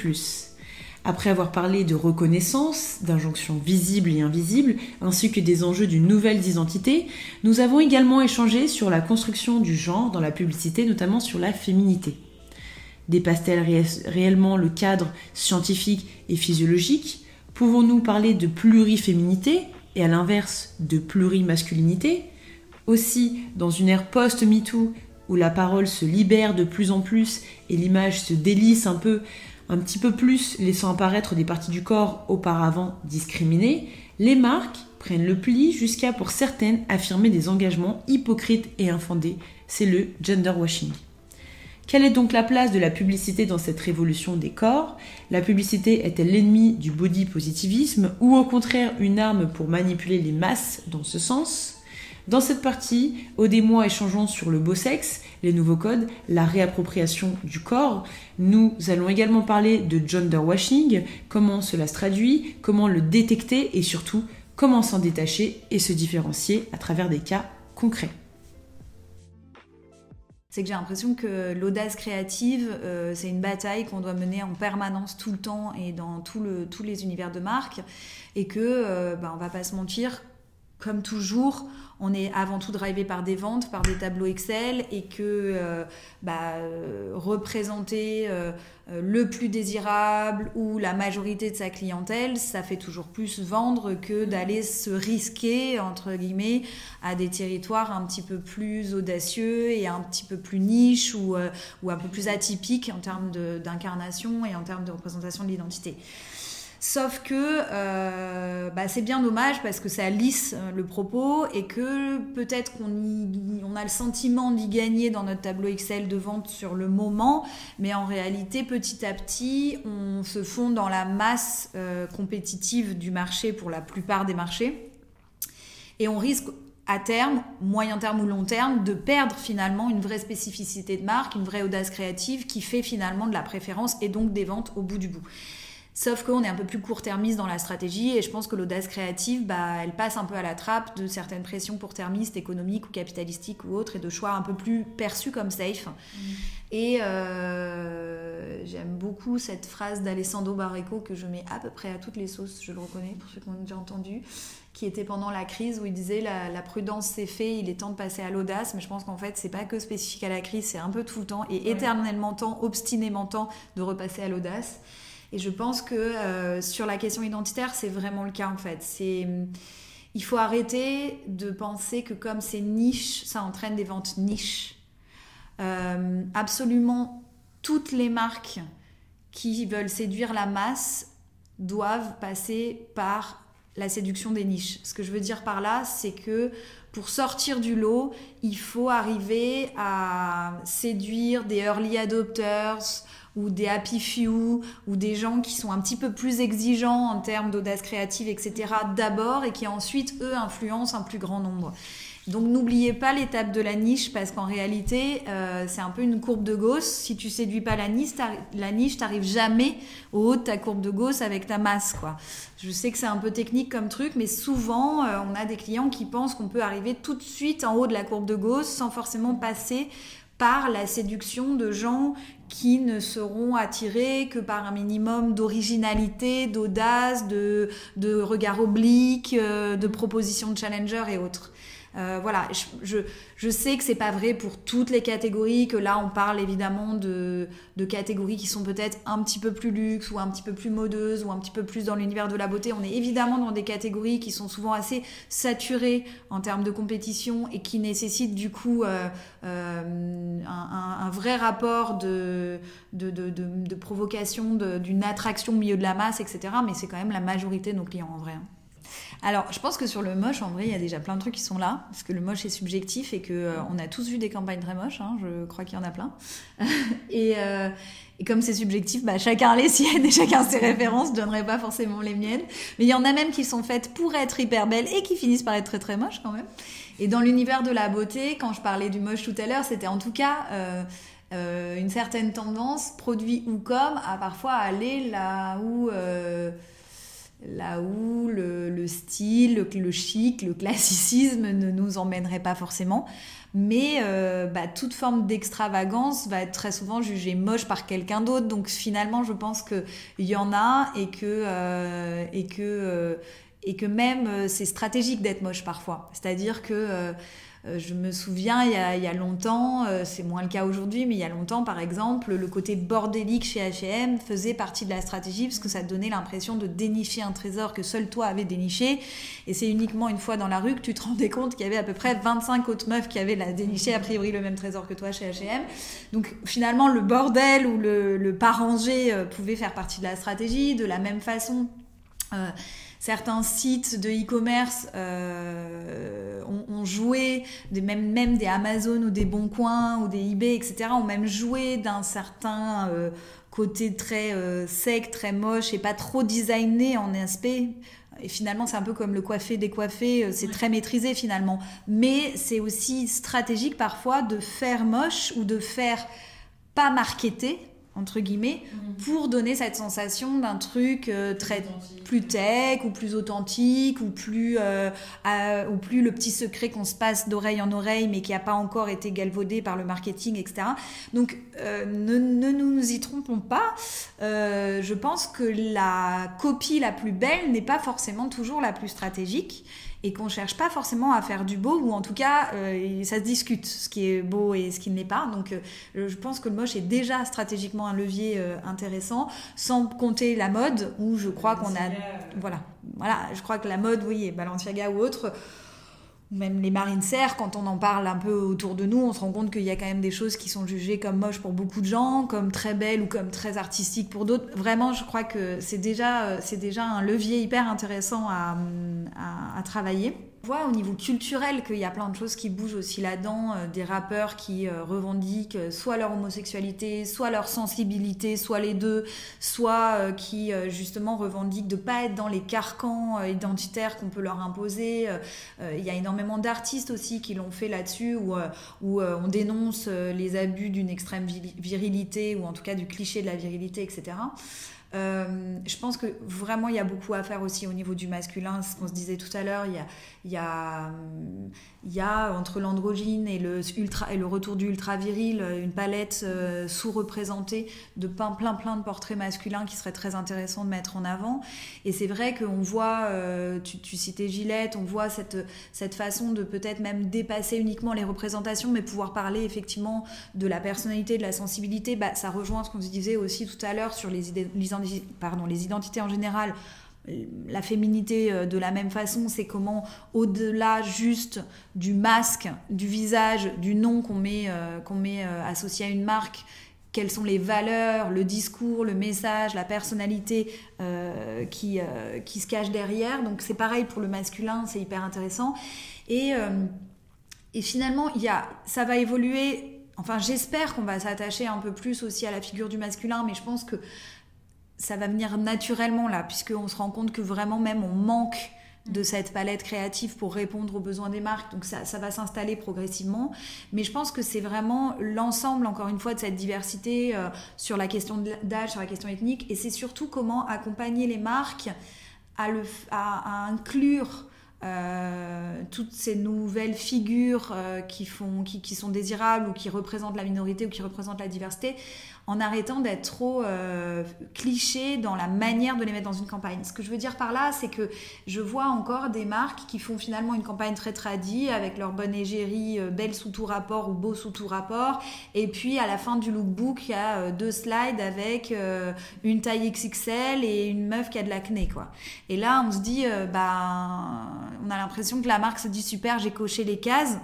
Speaker 1: Après avoir parlé de reconnaissance, d'injonctions visibles et invisibles, ainsi que des enjeux d'une nouvelle identité, nous avons également échangé sur la construction du genre dans la publicité, notamment sur la féminité. Dépasse-t-elle réellement le cadre scientifique et physiologique Pouvons-nous parler de pluriféminité et à l'inverse de plurimasculinité Aussi, dans une ère post-MeToo, où la parole se libère de plus en plus et l'image se délisse un peu, un petit peu plus, laissant apparaître des parties du corps auparavant discriminées, les marques prennent le pli jusqu'à, pour certaines, affirmer des engagements hypocrites et infondés. C'est le gender washing. Quelle est donc la place de la publicité dans cette révolution des corps? La publicité est-elle l'ennemi du body positivisme ou au contraire une arme pour manipuler les masses dans ce sens? Dans cette partie, moi échangeons sur le beau sexe, les nouveaux codes, la réappropriation du corps. Nous allons également parler de gender washing, comment cela se traduit, comment le détecter et surtout comment s'en détacher et se différencier à travers des cas concrets
Speaker 6: c'est que j'ai l'impression que l'audace créative, euh, c'est une bataille qu'on doit mener en permanence tout le temps et dans tous les univers de marque. Et que, euh, on va pas se mentir, comme toujours, on est avant tout drivé par des ventes, par des tableaux Excel, et que euh, bah, euh, représenter euh, le plus désirable ou la majorité de sa clientèle, ça fait toujours plus vendre que d'aller se risquer, entre guillemets, à des territoires un petit peu plus audacieux et un petit peu plus niche ou, ou un peu plus atypiques en termes d'incarnation et en termes de représentation de l'identité. Sauf que euh, bah, c'est bien dommage parce que ça lisse euh, le propos et que peut-être qu'on a le sentiment d'y gagner dans notre tableau Excel de vente sur le moment, mais en réalité, petit à petit, on se fond dans la masse euh, compétitive du marché pour la plupart des marchés. Et on risque à terme, moyen terme ou long terme, de perdre finalement une vraie spécificité de marque, une vraie audace créative qui fait finalement de la préférence et donc des ventes au bout du bout. Sauf qu'on est un peu plus court-termiste dans la stratégie et je pense que l'audace créative, bah, elle passe un peu à la trappe de certaines pressions court-termistes, économiques ou capitalistiques ou autres et de choix un peu plus perçus comme safe. Mm. Et euh, j'aime beaucoup cette phrase d'Alessandro Barreco que je mets à peu près à toutes les sauces, je le reconnais pour ceux qui ont déjà entendu, qui était pendant la crise où il disait la, prudence c'est fait, il est temps de passer à l'audace, mais je pense qu'en fait c'est pas que spécifique à la crise, c'est un peu tout le temps et éternellement temps, obstinément temps de repasser à l'audace. Et je pense que euh, sur la question identitaire, c'est vraiment le cas en fait. C'est il faut arrêter de penser que comme c'est niche, ça entraîne des ventes niches. Euh, absolument toutes les marques qui veulent séduire la masse doivent passer par la séduction des niches. Ce que je veux dire par là, c'est que pour sortir du lot, il faut arriver à séduire des early adopters ou des happy few ou des gens qui sont un petit peu plus exigeants en termes d'audace créative, etc. d'abord et qui ensuite, eux, influencent un plus grand nombre. Donc n'oubliez pas l'étape de la niche parce qu'en réalité, euh, c'est un peu une courbe de Gauss. Si tu séduis pas la niche, la niche, t'arrives jamais au haut de ta courbe de Gauss avec ta masse, quoi. Je sais que c'est un peu technique comme truc, mais souvent, euh, on a des clients qui pensent qu'on peut arriver tout de suite en haut de la courbe de Gauss sans forcément passer par la séduction de gens qui ne seront attirés que par un minimum d'originalité, d'audace, de, de regard oblique, euh, de propositions de challenger et autres. Euh, voilà, je, sais que c'est pas vrai pour toutes les catégories, que là on parle évidemment de, catégories qui sont peut-être un petit peu plus luxe ou un petit peu plus modeuses ou un petit peu plus dans l'univers de la beauté. On est évidemment dans des catégories qui sont souvent assez saturées en termes de compétition et qui nécessitent du coup euh, euh, un, vrai rapport de, de, provocation, d'une attraction au milieu de la masse, etc. Mais c'est quand même la majorité de nos clients en vrai. Alors, je pense que sur le moche, en vrai, il y a déjà plein de trucs qui sont là, parce que le moche est subjectif et que euh, on a tous vu des campagnes très moches. Hein, je crois qu'il y en a plein. Euh, et, comme c'est subjectif, bah, chacun a les siennes et chacun ses références. Je donnerai pas forcément les miennes, mais il y en a même qui sont faites pour être hyper belles et qui finissent par être très très moches quand même. Et dans l'univers de la beauté, quand je parlais du moche tout à l'heure, c'était en tout cas euh, une certaine tendance, produit ou comme, à parfois aller là où là où le, style, le, chic, le classicisme ne nous emmènerait pas forcément. Mais euh, bah, toute forme d'extravagance va être très souvent jugée moche par quelqu'un d'autre. Donc finalement, je pense qu'il y en a et que, euh, et que euh, et que même c'est stratégique d'être moche parfois. C'est-à-dire que je me souviens, il y a, il y a longtemps, euh, c'est moins le cas aujourd'hui, mais il y a longtemps, par exemple, le côté bordélique chez H&M faisait partie de la stratégie parce que ça donnait l'impression de dénicher un trésor que seul toi avais déniché. Et c'est uniquement une fois dans la rue que tu te rendais compte qu'il y avait à peu près 25 autres meufs qui avaient la déniché a priori le même trésor que toi chez H&M. Donc finalement, le bordel ou le, le pas rangé euh, pouvait faire partie de la stratégie. De la même façon, euh, certains sites de e-commerce euh, ont, ont joué, des, même, même des Amazon ou des Bons Coins ou des eBay, etc., ont même joué d'un certain euh, côté très euh, sec, très moche et pas trop designé en aspect. Et finalement, c'est un peu comme le coiffé, décoiffé, c'est très maîtrisé finalement. Mais c'est aussi stratégique parfois de faire moche ou de faire pas marketé, entre guillemets, pour donner cette sensation d'un truc euh, très plus tech ou plus authentique ou plus euh, ou plus le petit secret qu'on se passe d'oreille en oreille mais qui n'a pas encore été galvaudé par le marketing etc donc euh, ne, ne nous y trompons pas. Je pense que la copie la plus belle n'est pas forcément toujours la plus stratégique et qu'on cherche pas forcément à faire du beau ou en tout cas euh, ça se discute ce qui est beau et ce qui ne l'est pas. Donc euh, je pense que le moche est déjà stratégiquement un levier euh, intéressant sans compter la mode où je crois qu'on a voilà voilà je crois que la mode oui et Balenciaga ou autre même les marines serres, quand on en parle un peu autour de nous, on se rend compte qu'il y a quand même des choses qui sont jugées comme moches pour beaucoup de gens, comme très belles ou comme très artistiques pour d'autres. Vraiment, je crois que c'est déjà, euh, déjà un levier hyper intéressant à, à travailler. Voit au niveau culturel qu'il y a plein de choses qui bougent aussi là-dedans, euh, des rappeurs qui euh, revendiquent euh, soit leur homosexualité, soit leur sensibilité, soit les deux, soit qui justement revendiquent de pas être dans les carcans identitaires qu'on peut leur imposer. Il y a énormément d'artistes aussi qui l'ont fait là-dessus, où, où on dénonce les abus d'une extrême virilité, ou en tout cas du cliché de la virilité, etc. Euh, je pense que vraiment il y a beaucoup à faire aussi au niveau du masculin, ce qu'on se disait tout à l'heure. Il y a, hum, il y a entre l'androgyne et le retour du ultra viril une palette euh, sous-représentée de plein plein de portraits masculins qui serait très intéressant de mettre en avant. Et c'est vrai qu'on voit, euh, tu, citais Gillette, on voit cette cette façon de peut-être même dépasser uniquement les représentations, mais pouvoir parler effectivement de la personnalité, de la sensibilité. Bah, ça rejoint ce qu'on disait aussi tout à l'heure sur les, pardon, les identités en général la féminité euh, de la même façon, c'est comment au-delà juste du masque, du visage, du nom qu'on met, euh, qu'on met euh, associé à une marque, quelles sont les valeurs, le discours, le message, la personnalité euh, qui, euh, se cache derrière. Donc c'est pareil pour le masculin, c'est hyper intéressant. Et, euh, et finalement, ça va évoluer. Enfin, j'espère qu'on va s'attacher un peu plus aussi à la figure du masculin, mais je pense que ça va venir naturellement là, puisqu'on se rend compte que vraiment même on manque de cette palette créative pour répondre aux besoins des marques. Donc ça, ça va s'installer progressivement. Mais je pense que c'est vraiment l'ensemble, encore une fois, de cette diversité euh, sur la question d'âge, sur la question ethnique. Et c'est surtout comment accompagner les marques à, le, à, à inclure euh, toutes ces nouvelles figures euh, qui, font, qui, qui sont désirables ou qui représentent la minorité ou qui représentent la diversité en arrêtant d'être trop euh, cliché dans la manière de les mettre dans une campagne. Ce que je veux dire par là, c'est que je vois encore des marques qui font finalement une campagne très tradie avec leur bonne égérie, euh, belle sous tout rapport ou beau sous tout rapport. Et puis à la fin du lookbook, il y a euh, deux slides avec euh, une taille XXL et une meuf qui a de l'acné, quoi. Et là, on se dit, bah, on a l'impression que la marque se dit super, j'ai coché les cases.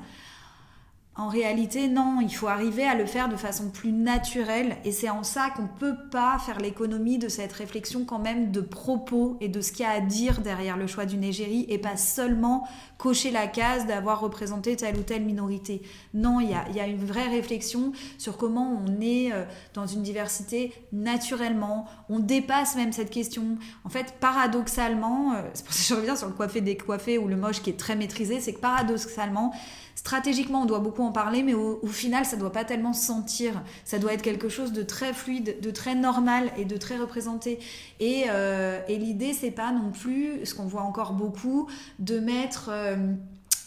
Speaker 6: En réalité, non, il faut arriver à le faire de façon plus naturelle et c'est en ça qu'on peut pas faire l'économie de cette réflexion quand même de propos et de ce qu'il y a à dire derrière le choix d'une égérie et pas seulement cocher la case d'avoir représenté telle ou telle minorité. Non, il y a, y a une vraie réflexion sur comment on est euh, dans une diversité naturellement, on dépasse même cette question. En fait, paradoxalement, euh, c'est pour ça que je reviens sur le coiffé décoiffé ou le moche qui est très maîtrisé, c'est que paradoxalement, stratégiquement, on doit beaucoup en parler, mais au, final, ça doit pas tellement se sentir. Ça doit être quelque chose de très fluide, de très normal et de très représenté. Et, euh, et l'idée, c'est pas non plus, ce qu'on voit encore beaucoup, de mettre euh,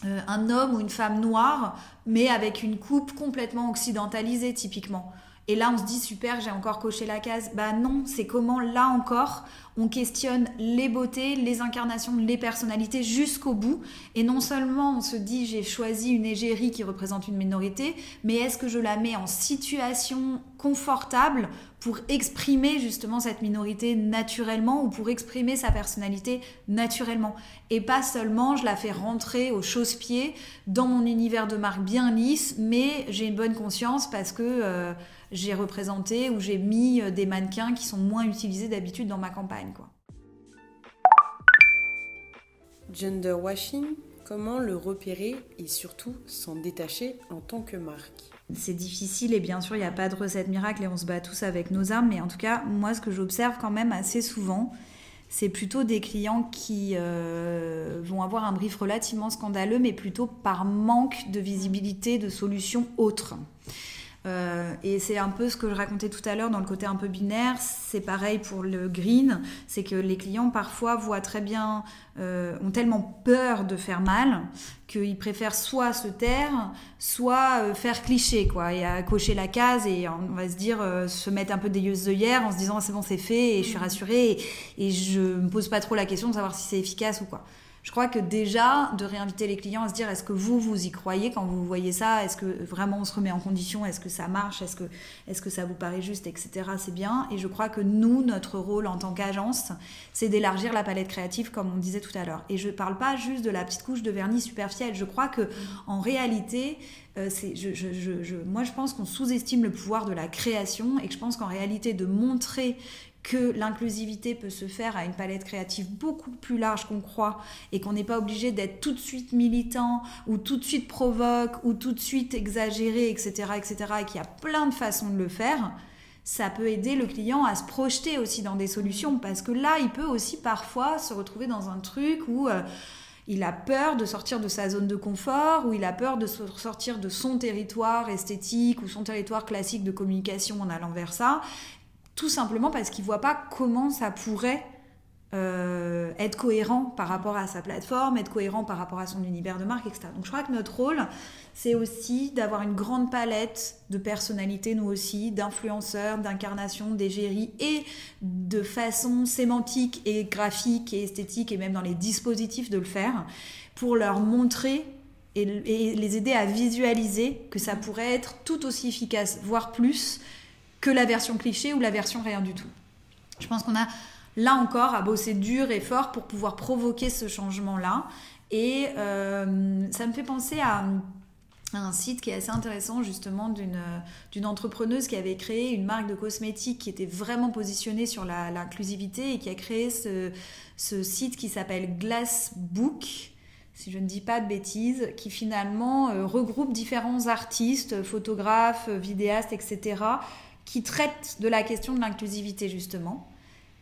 Speaker 6: euh, un homme ou une femme noire, mais avec une coupe complètement occidentalisée, typiquement. Et là, on se dit super, j'ai encore coché la case. Bah non, c'est comment là encore on questionne les beautés, les incarnations, les personnalités jusqu'au bout. Et non seulement on se dit j'ai choisi une égérie qui représente une minorité, mais est-ce que je la mets en situation confortable pour exprimer justement cette minorité naturellement ou pour exprimer sa personnalité naturellement? Et pas seulement je la fais rentrer au chausse-pied dans mon univers de marque bien lisse, mais j'ai une bonne conscience parce que... Euh, j'ai représenté ou j'ai mis euh, des mannequins qui sont moins utilisés d'habitude dans ma campagne. Quoi.
Speaker 1: Gender washing, comment le repérer et surtout s'en détacher en tant que marque?
Speaker 6: C'est difficile et bien sûr il n'y a pas de recette miracle et on se bat tous avec nos armes, mais en tout cas moi ce que j'observe quand même assez souvent, c'est plutôt des clients qui euh, vont avoir un brief relativement scandaleux, mais plutôt par manque de visibilité de solutions autres. Euh, et c'est un peu ce que je racontais tout à l'heure dans le côté un peu binaire. C'est pareil pour le green, c'est que les clients parfois voient très bien, euh, ont tellement peur de faire mal qu'ils préfèrent soit se taire, soit euh, faire cliché, quoi, et à cocher la case et on va se dire, se mettre un peu des yeux hier en se disant c'est bon c'est fait et je suis rassurée et, et je me pose pas trop la question de savoir si c'est efficace ou quoi je crois que déjà, de réinviter les clients à se dire est-ce que vous, vous y croyez quand vous voyez ça? Est-ce que vraiment on se remet en condition? Est-ce que ça marche? Est-ce que, ça vous paraît juste? Etc. C'est bien. Et je crois que nous, notre rôle en tant qu'agence, c'est d'élargir la palette créative, comme on disait tout à l'heure. Et je ne parle pas juste de la petite couche de vernis superficiel. Je crois que en réalité, euh, moi, je pense qu'on sous-estime le pouvoir de la création et que je pense qu'en réalité, de montrer que l'inclusivité peut se faire à une palette créative beaucoup plus large qu'on croit et qu'on n'est pas obligé d'être tout de suite militant ou tout de suite provoque ou tout de suite exagéré, etc., etc., et qu'il y a plein de façons de le faire, ça peut aider le client à se projeter aussi dans des solutions parce que là, il peut aussi parfois se retrouver dans un truc où... Euh, il a peur de sortir de sa zone de confort ou il a peur de sortir de son territoire esthétique ou son territoire classique de communication en allant vers ça tout simplement parce qu'il ne voit pas comment ça pourrait euh, être cohérent par rapport à sa plateforme, être cohérent par rapport à son univers de marque, etc. Donc je crois que notre rôle, c'est aussi d'avoir une grande palette de personnalités, nous aussi, d'influenceurs, d'incarnations, d'égéries et de façon sémantique et graphique et esthétique et même dans les dispositifs de le faire pour leur montrer et les aider à visualiser que ça pourrait être tout aussi efficace, voire plus, que la version cliché ou la version rien du tout. Je pense qu'on a là encore à bosser dur et fort pour pouvoir provoquer ce changement-là. Et euh, ça me fait penser à, un site qui est assez intéressant justement d'une entrepreneuse qui avait créé une marque de cosmétiques qui était vraiment positionnée sur l'inclusivité et qui a créé ce, ce site qui s'appelle Glassbook si je ne dis pas de bêtises, qui finalement euh, regroupe différents artistes, photographes, vidéastes, etc., qui traite de la question de l'inclusivité justement,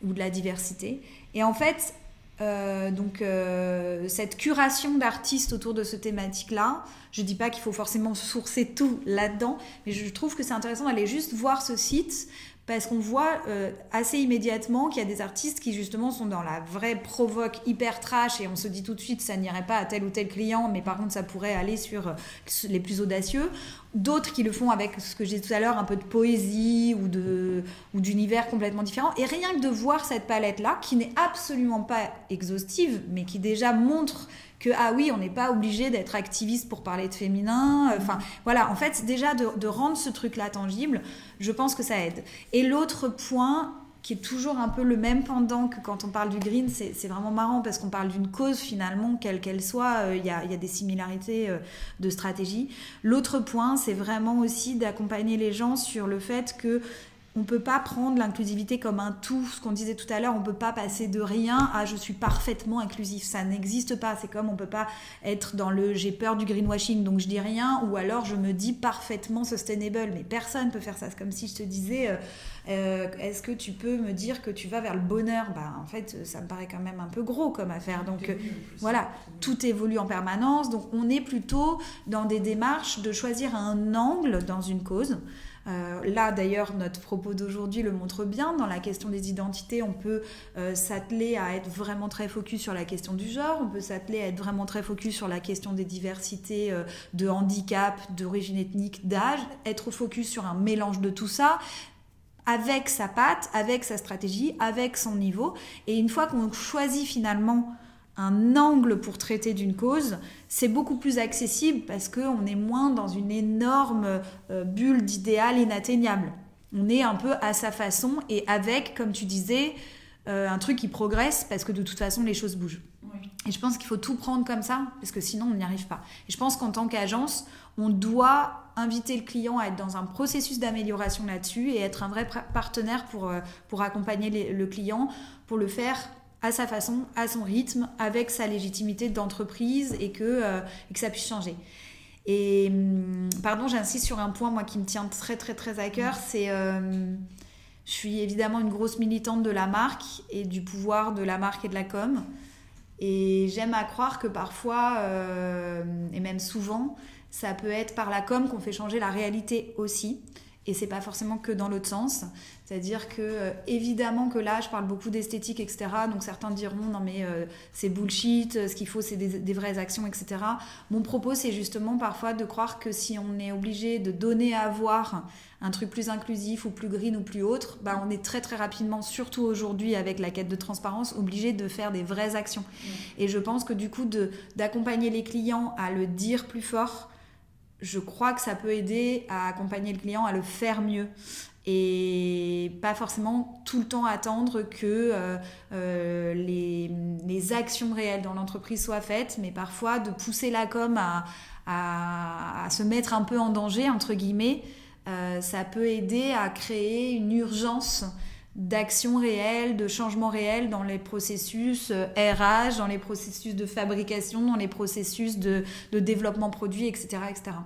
Speaker 6: ou de la diversité. Et en fait, euh, donc euh, cette curation d'artistes autour de ce thématique-là, je dis pas qu'il faut forcément sourcer tout là-dedans, mais je trouve que c'est intéressant d'aller juste voir ce site parce qu'on voit euh, assez immédiatement qu'il y a des artistes qui justement sont dans la vraie provoque hyper trash et on se dit tout de suite ça n'irait pas à tel ou tel client mais par contre ça pourrait aller sur euh, les plus audacieux. D'autres qui le font avec ce que j'ai tout à l'heure un peu de poésie ou de ou d'univers complètement différent. Et rien que de voir cette palette là qui n'est absolument pas exhaustive mais qui déjà montre ah oui, on n'est pas obligé d'être activiste pour parler de féminin. Enfin, voilà, en fait, déjà de, rendre ce truc-là tangible, je pense que ça aide. Et l'autre point, qui est toujours un peu le même pendant que quand on parle du green, c'est vraiment marrant parce qu'on parle d'une cause finalement, quelle qu'elle soit, euh, il y, a, y, a, des similarités euh, de stratégie. L'autre point, c'est vraiment aussi d'accompagner les gens sur le fait que on ne peut pas prendre l'inclusivité comme un tout. Ce qu'on disait tout à l'heure, on ne peut pas passer de rien à je suis parfaitement inclusif. Ça n'existe pas. C'est comme on ne peut pas être dans le j'ai peur du greenwashing donc je dis rien ou alors je me dis parfaitement sustainable. Mais personne ne peut faire ça. C'est comme si je te disais euh, euh, est-ce que tu peux me dire que tu vas vers le bonheur? Bah, En fait, ça me paraît quand même un peu gros comme affaire. Donc euh, voilà, tout évolue en permanence. Donc on est plutôt dans des démarches de choisir un angle dans une cause. Euh, là, d'ailleurs, notre propos d'aujourd'hui le montre bien. Dans la question des identités, on peut euh, s'atteler à être vraiment très focus sur la question du genre, on peut s'atteler à être vraiment très focus sur la question des diversités euh, de handicap, d'origine ethnique, d'âge, être focus sur un mélange de tout ça avec sa patte, avec sa stratégie, avec son niveau. Et une fois qu'on choisit finalement un angle pour traiter d'une cause, c'est beaucoup plus accessible parce qu'on est moins dans une énorme euh, bulle d'idéal inatteignable. On est un peu à sa façon et avec, comme tu disais, euh, un truc qui progresse parce que de toute façon les choses bougent. Et je pense qu'il faut tout prendre comme ça parce que sinon on n'y arrive pas. Et je pense qu'en tant qu'agence, on doit inviter le client à être dans un processus d'amélioration là-dessus et être un vrai partenaire pour, euh, pour accompagner le client, pour le faire à sa façon, à son rythme, avec sa légitimité d'entreprise et, que, euh, que ça puisse changer. Et hum, pardon, j'insiste sur un point moi qui me tient très très très à cœur, c'est euh, je suis évidemment une grosse militante de la marque et du pouvoir de la marque et de la com. Et j'aime à croire que parfois, euh, et même souvent, ça peut être par la com qu'on fait changer la réalité aussi. Et c'est pas forcément que dans l'autre sens. C'est-à-dire que, euh, évidemment, que là, je parle beaucoup d'esthétique, etc. Donc certains diront, non, mais euh, c'est bullshit, euh, ce qu'il faut, c'est des, vraies actions, etc. Mon propos, c'est justement parfois de croire que si on est obligé de donner à voir un truc plus inclusif ou plus green ou plus autre, bah, on est très, très rapidement, surtout aujourd'hui avec la quête de transparence, obligé de faire des vraies actions. Mmh. Et je pense que du coup, d'accompagner les clients à le dire plus fort, je crois que ça peut aider à accompagner le client à le faire mieux et pas forcément tout le temps attendre que euh, euh, les, actions réelles dans l'entreprise soient faites, mais parfois de pousser la com à, à, se mettre un peu en danger, entre guillemets, euh, ça peut aider à créer une urgence d'action réelle, de changement réel dans les processus RH, dans les processus de fabrication, dans les processus de, de développement produit, etc., etc.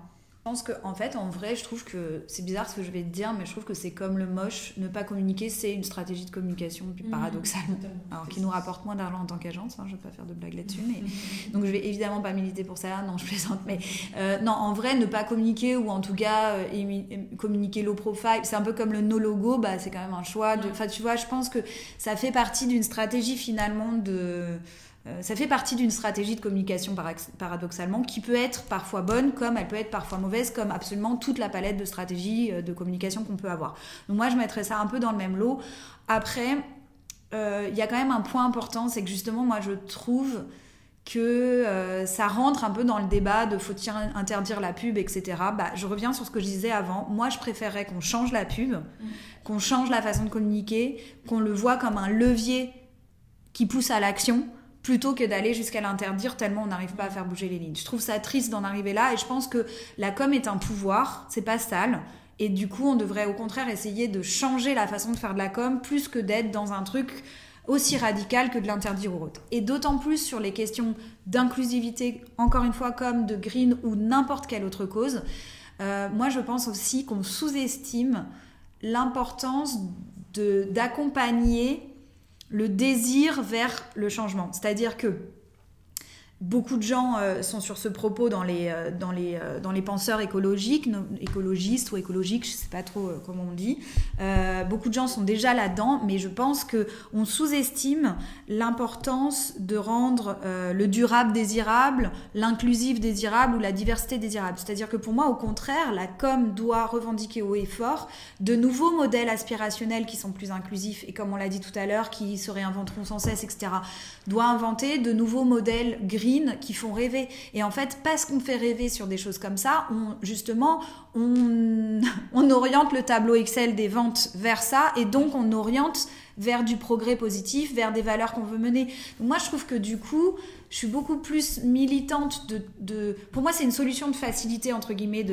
Speaker 6: Pense qu'en en fait, en vrai, je trouve que c'est bizarre ce que je vais te dire, mais je trouve que c'est comme le moche. Ne pas communiquer, c'est une stratégie de communication, mmh, paradoxalement. Alors, qui nous rapporte moins d'argent en tant qu'agence. Hein, je ne vais pas faire de blague là-dessus. Mais... Donc, je vais évidemment pas militer pour ça. Non, je plaisante. Mais euh, non, en vrai, ne pas communiquer ou en tout cas euh, communiquer low profile, c'est un peu comme le no logo. Bah, c'est quand même un choix. De... Enfin, tu vois, je pense que ça fait partie d'une stratégie finalement de euh, ça fait partie d'une stratégie de communication paradoxalement qui peut être parfois bonne comme elle peut être parfois mauvaise comme absolument toute la palette de stratégies euh, de communication qu'on peut avoir. Donc moi je mettrais ça un peu dans le même lot. Après, euh, il y a quand même un point important, c'est que justement moi je trouve que ça rentre un peu dans le débat de faut-il interdire la pub, etc. Bah, je reviens sur ce que je disais avant. Moi, je préférerais qu'on change la pub, mmh. qu'on change la façon de communiquer, qu'on le voit comme un levier qui pousse à l'action plutôt que d'aller jusqu'à l'interdire tellement on n'arrive pas à faire bouger les lignes. Je trouve ça triste d'en arriver là et je pense que la com est un pouvoir, c'est pas sale. Et du coup, on devrait au contraire essayer de changer la façon de faire de la com plus que d'être dans un truc aussi radical que de l'interdire aux autres. Et d'autant plus sur les questions d'inclusivité, encore une fois, comme de green ou n'importe quelle autre cause. Euh, moi, je pense aussi qu'on sous-estime l'importance d'accompagner le désir vers le changement. C'est-à-dire que Beaucoup de gens euh, sont sur ce propos dans les, euh, dans les, euh, dans les penseurs écologiques, écologistes ou écologiques, je ne sais pas trop comment on dit. beaucoup de gens sont déjà là-dedans, mais je pense qu'on sous-estime l'importance de rendre le durable désirable, l'inclusif désirable ou la diversité désirable. C'est-à-dire que pour moi, au contraire, la com doit revendiquer haut et fort de nouveaux modèles aspirationnels qui sont plus inclusifs et comme on l'a dit tout à l'heure, qui se réinventeront sans cesse, etc. Doit inventer de nouveaux modèles gris qui font rêver. Et en fait, parce qu'on fait rêver sur des choses comme ça, on, justement, on, on oriente le tableau Excel des ventes vers ça, et donc on oriente vers du progrès positif, vers des valeurs qu'on veut mener. moi, je trouve que du coup, je suis beaucoup plus militante de... Pour moi, c'est une solution de facilité, entre guillemets.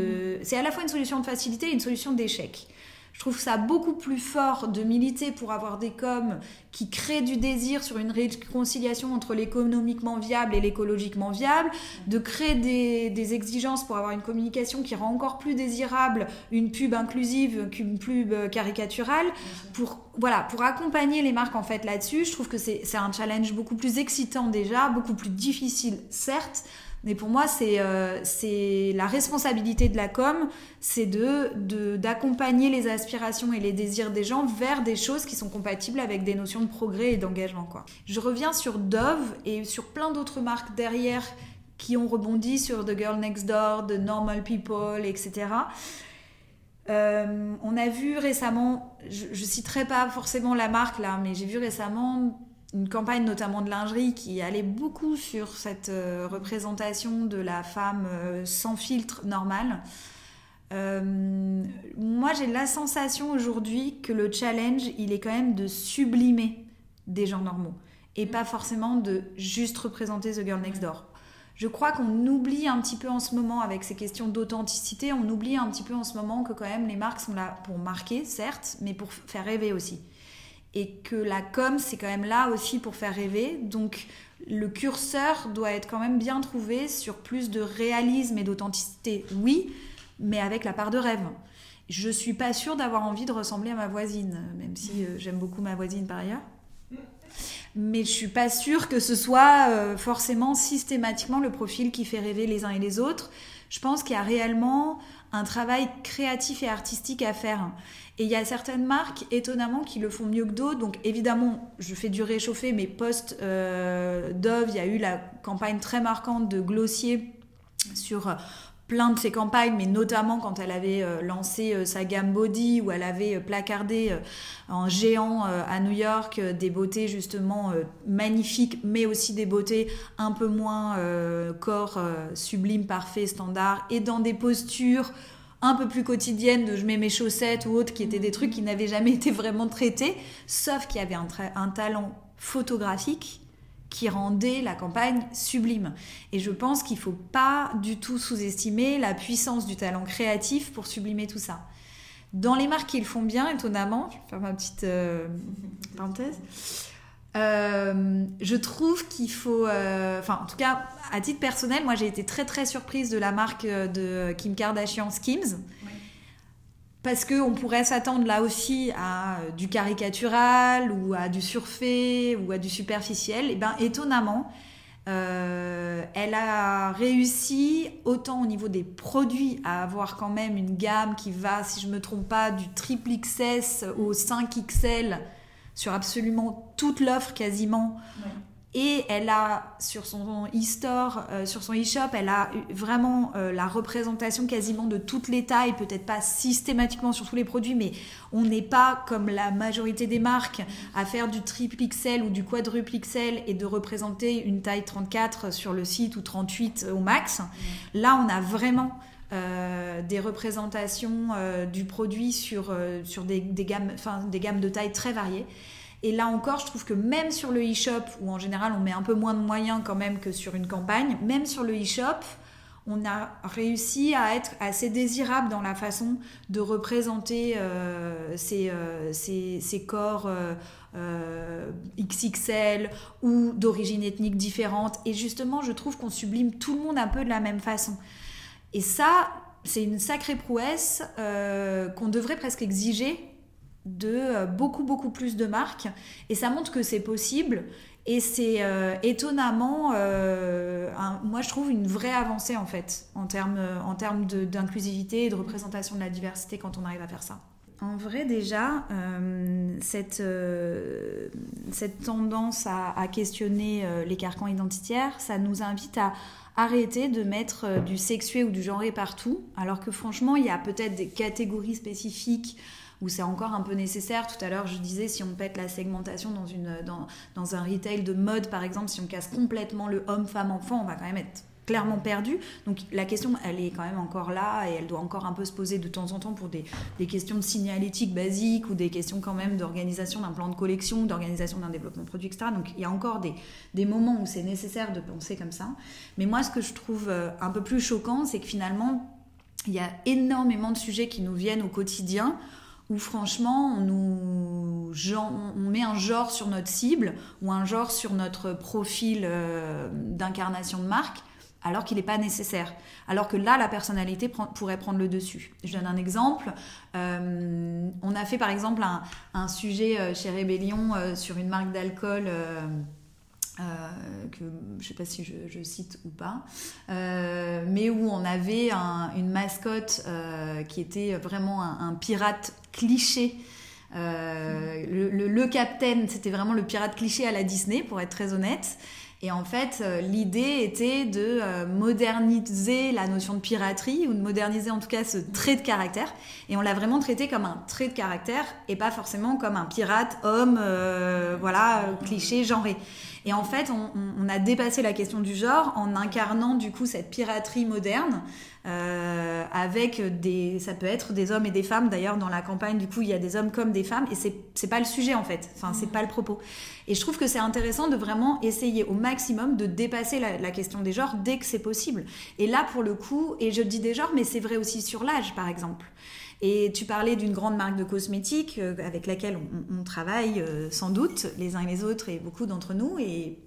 Speaker 6: C'est à la fois une solution de facilité et une solution d'échec. Je trouve ça beaucoup plus fort de militer pour avoir des coms qui créent du désir sur une réconciliation entre l'économiquement viable et l'écologiquement viable, de créer des, exigences pour avoir une communication qui rend encore plus désirable une pub inclusive qu'une pub caricaturale, pour, voilà, pour accompagner les marques en fait là-dessus. Je trouve que c'est un challenge beaucoup plus excitant déjà, beaucoup plus difficile certes, mais pour moi, euh, c'est la responsabilité de la com, c'est de d'accompagner les aspirations et les désirs des gens vers des choses qui sont compatibles avec des notions de progrès et d'engagement. Je reviens sur Dove et sur plein d'autres marques derrière qui ont rebondi sur The Girl Next Door, The Normal People, etc. Euh, on a vu récemment, je, je citerai pas forcément la marque là, mais j'ai vu récemment une campagne notamment de lingerie qui allait beaucoup sur cette euh, représentation de la femme euh, sans filtre normale. Euh, moi, j'ai la sensation aujourd'hui que le challenge, il est quand même de sublimer des gens normaux et pas forcément de juste représenter The Girl Next Door. Je crois qu'on oublie un petit peu en ce moment avec ces questions d'authenticité, on oublie un petit peu en ce moment que quand même les marques sont là pour marquer, certes, mais pour faire rêver aussi. Et que la com, c'est quand même là aussi pour faire rêver. Donc le curseur doit être quand même bien trouvé sur plus de réalisme et d'authenticité, oui, mais avec la part de rêve. Je suis pas sûre d'avoir envie de ressembler à ma voisine, même si euh, j'aime beaucoup ma voisine par ailleurs. Mais je suis pas sûre que ce soit euh, forcément systématiquement le profil qui fait rêver les uns et les autres. Je pense qu'il y a réellement un travail créatif et artistique à faire. Et il y a certaines marques, étonnamment, qui le font mieux que d'autres. Donc évidemment, je fais du réchauffé, mais post euh, il y a eu la campagne très marquante de Glossier sur euh, plein de ses campagnes, mais notamment quand elle avait euh, lancé sa gamme Body, où elle avait placardé en géant à New York des beautés justement magnifiques, mais aussi des beautés un peu moins corps sublime, parfait, standard, et dans des postures un peu plus quotidiennes de je mets mes chaussettes ou autres, qui étaient des trucs qui n'avaient jamais été vraiment traités, sauf qu'il y avait un, talent photographique qui rendait la campagne sublime. Et je pense qu'il faut pas du tout sous-estimer la puissance du talent créatif pour sublimer tout ça. Dans les marques qui le font bien, étonnamment, je vais faire ma petite euh, parenthèse, euh, je trouve qu'il faut, euh, enfin en tout cas à titre personnel, moi j'ai été très très surprise de la marque euh, de Kim Kardashian Skims. Parce qu'on pourrait s'attendre là aussi à du caricatural ou à du surfait ou à du superficiel. Et ben étonnamment, euh, elle a réussi autant au niveau des produits à avoir quand même une gamme qui va, si je me trompe pas, du triple XS au 5XL sur absolument toute l'offre quasiment. Et elle a sur son e-store, euh, sur son e-shop, elle a vraiment euh, la représentation quasiment de toutes les tailles, peut-être pas systématiquement sur tous les produits, mais on n'est pas comme la majorité des marques à faire du triple XL ou du quadruple XL et de représenter une taille 34 sur le site ou 38 au max. Là, on a vraiment euh, des représentations euh, du produit sur, euh, sur des, gammes, des gammes de taille très variées. Et là encore, je trouve que même sur le e-shop, où en général on met un peu moins de moyens quand même que sur une campagne, même sur le e-shop, on a réussi à être assez désirable dans la façon de représenter ces, ces- corps XXL ou d'origine ethnique différente. Et justement, je trouve qu'on sublime tout le monde un peu de la même façon. Et ça, c'est une sacrée prouesse euh, qu'on devrait presque exiger de euh, beaucoup beaucoup plus de marques. Et ça montre que c'est possible. Et c'est euh, étonnamment moi je trouve une vraie avancée en fait en termes en termes d'inclusivité et de représentation de la diversité quand on arrive à faire ça. En vrai déjà cette, cette tendance à, questionner les carcans identitaires ça nous invite à arrêter de mettre euh, du sexué ou du genré partout alors que franchement il y a peut-être des catégories spécifiques où c'est encore un peu nécessaire. Tout à l'heure, je disais, si on pète la segmentation dans, une, dans, dans un retail de mode, par exemple, si on casse complètement le homme, femme, enfant, on va quand même être clairement perdu. Donc la question, elle est quand même encore là et elle doit encore un peu se poser de temps en temps pour des, questions de signalétique basique ou des questions quand même d'organisation d'un plan de collection, d'organisation d'un développement produit, etc. Donc il y a encore des, des moments où c'est nécessaire de penser comme ça. Mais moi, ce que je trouve euh, un peu plus choquant, c'est que finalement, il y a énormément de sujets qui nous viennent au quotidien où franchement on, nous, on met un genre sur notre cible ou un genre sur notre profil euh, d'incarnation de marque alors qu'il n'est pas nécessaire. Alors que là, la personnalité pourrait prendre le dessus. Je donne un exemple. Euh, on a fait par exemple un, sujet euh, chez Rébellion euh, sur une marque d'alcool. que je ne sais pas si je, cite ou pas, mais où on avait un- une mascotte qui était vraiment un, pirate cliché. Le, le, le capitaine, c'était vraiment le pirate cliché à la Disney, pour être très honnête. Et en fait, euh, l'idée était de euh, moderniser la notion de piraterie, ou de moderniser en tout cas ce trait de caractère. Et on l'a vraiment traité comme un trait de caractère, et pas forcément comme un pirate, homme, euh, voilà, cliché, genré. Et en fait, on, a dépassé la question du genre en incarnant du coup cette piraterie moderne euh, avec des, ça peut être des hommes et des femmes. D'ailleurs, dans la campagne, du coup, il y a des hommes comme des femmes, et c'est c'est pas le sujet en fait. Enfin, c'est pas le propos. Et je trouve que c'est intéressant de vraiment essayer au maximum de dépasser la, la question des genres dès que c'est possible. Et là, pour le coup, et je dis des genres, mais c'est vrai aussi sur l'âge, par exemple. Et tu parlais d'une grande marque de cosmétiques euh, avec laquelle on, travaille euh, sans doute les uns et les autres et beaucoup d'entre nous et,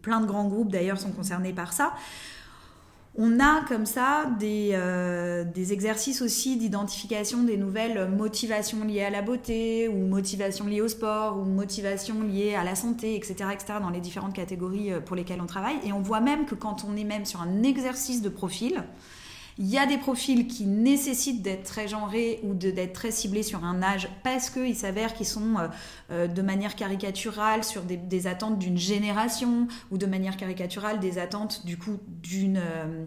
Speaker 6: plein de grands groupes d'ailleurs sont concernés par ça. On a comme ça des, euh, des exercices aussi d'identification des nouvelles motivations liées à la beauté ou motivations liées au sport ou motivations liées à la santé, etc., etc., dans les différentes catégories pour lesquelles on travaille. Et on voit même que quand on est même sur un exercice de profil, il y a des profils qui nécessitent d'être très genrés ou d'être très ciblés sur un âge parce qu'il s'avère qu'ils sont euh, euh, de manière caricaturale sur des, attentes d'une génération ou de manière caricaturale des attentes du coup d'une euh,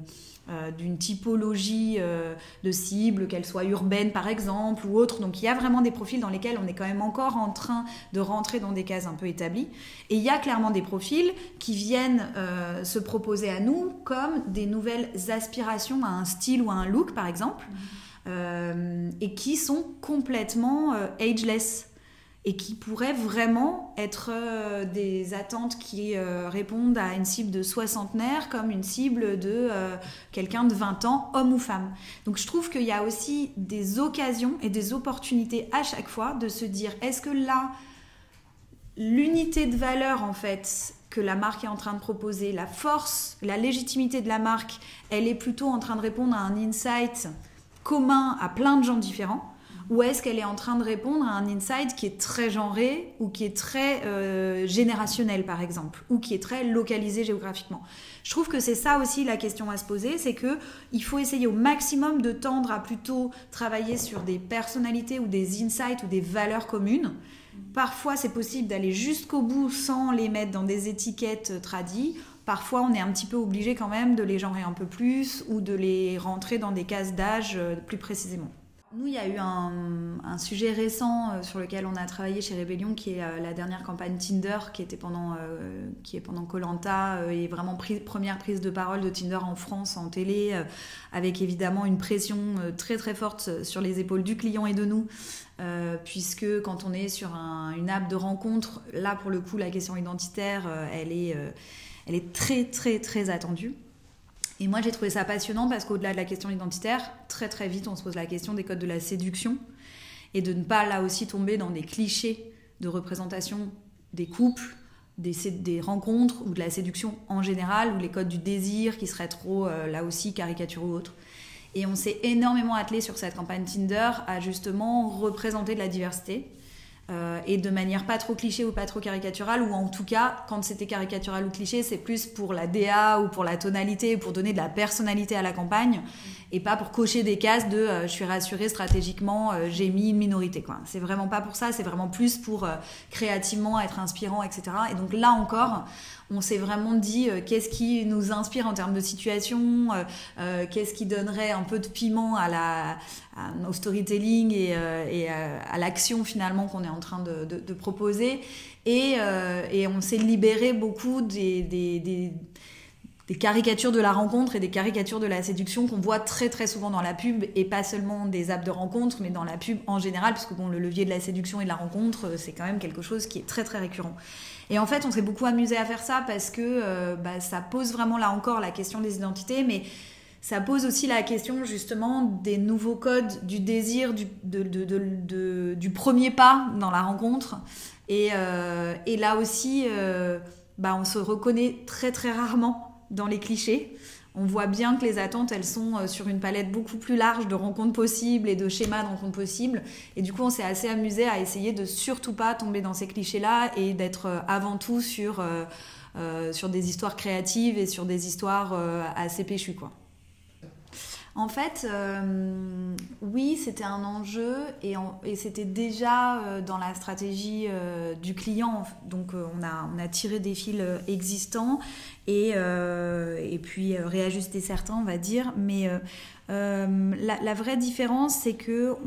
Speaker 6: euh, d'une typologie euh, de cible, qu'elle soit urbaine par exemple ou autre. Donc il y a vraiment des profils dans lesquels on est quand même encore en train de rentrer dans des cases un peu établies. Et il y a clairement des profils qui viennent euh, se proposer à nous comme des nouvelles aspirations à un style ou à un look par exemple, euh, et qui sont complètement ageless et qui pourraient vraiment être euh, des attentes qui euh, répondent à une cible de soixantenaire comme une cible de euh, quelqu'un de 20 ans, homme ou femme. Donc je trouve qu'il y a aussi des occasions et des opportunités à chaque fois de se dire est-ce que là, l'unité de valeur en fait que la marque est en train de proposer, la force, la légitimité de la marque, elle est plutôt en train de répondre à un insight commun à plein de gens différents ou est-ce qu'elle est en train de répondre à un insight qui est très genré ou qui est très euh, générationnel par exemple ou qui est très localisé géographiquement? Je trouve que c'est ça aussi la question à se poser c'est que il faut essayer au maximum de tendre à plutôt travailler sur des personnalités ou des insights ou des valeurs communes. Parfois c'est possible d'aller jusqu'au bout sans les mettre dans des étiquettes tradies. Parfois, on est un petit peu obligé quand même de les genrer un peu plus ou de les rentrer dans des cases d'âge euh, plus précisément. Nous, il y a eu un, sujet récent euh, sur lequel on a travaillé chez Rebellion, qui est euh, la dernière campagne Tinder, qui était pendant, euh, qui est pendant Colanta, et vraiment première prise de parole de Tinder en France en télé, avec évidemment une pression très très forte sur les épaules du client et de nous, puisque quand on est sur un, une app de rencontre, là pour le coup, la question identitaire, elle est, elle est très très très attendue. Et moi, j'ai trouvé ça passionnant parce qu'au-delà de la question identitaire, très très vite, on se pose la question des codes de la séduction et de ne pas là aussi tomber dans des clichés de représentation des couples, des, rencontres ou de la séduction en général, ou les codes du désir qui seraient trop euh, là aussi caricaturaux ou autres. Et on s'est énormément attelé sur cette campagne Tinder à justement représenter de la diversité euh, et de manière pas trop cliché ou pas trop caricaturale, ou en tout cas, quand c'était caricatural ou cliché, c'est plus pour la DA ou pour la tonalité, pour donner de la personnalité à la campagne, et pas pour cocher des cases de euh, je suis rassurée stratégiquement, euh, j'ai mis une minorité. quoi. C'est vraiment pas pour ça, c'est vraiment plus pour euh, créativement être inspirant, etc. Et donc là encore, on s'est vraiment dit qu'est-ce qui nous inspire en termes de situation, qu'est-ce qui donnerait un peu de piment à la, à, au storytelling et, à, l'action finalement qu'on est en train de, proposer. Et, et on s'est libéré beaucoup des des caricatures de la rencontre et des caricatures de la séduction qu'on voit très très souvent dans la pub et pas seulement des apps de rencontre mais dans la pub en général parce que bon le levier de la séduction et de la rencontre c'est quand même quelque chose qui est très très récurrent. Et en fait on s'est beaucoup amusé à faire ça parce que euh, bah, ça pose vraiment là encore la question des identités mais ça pose aussi la question justement des nouveaux codes du désir du, du premier pas dans la rencontre. Et, euh, et là aussi euh, bah, on se reconnaît très très rarement dans les clichés. On voit bien que les attentes, elles sont euh, sur une palette beaucoup plus large de rencontres possibles et de schémas de rencontres possibles. Et du coup, on s'est assez amusé à essayer de surtout pas tomber dans ces clichés-là et d'être euh, avant tout sur, euh, sur des histoires créatives et sur des histoires assez péchues, quoi. En fait, euh, oui, c'était un enjeu et, c'était déjà euh, dans la stratégie euh, du client. Donc, on, a, tiré des fils existants et, puis réajusté certains, on va dire. Mais la, vraie différence, c'est que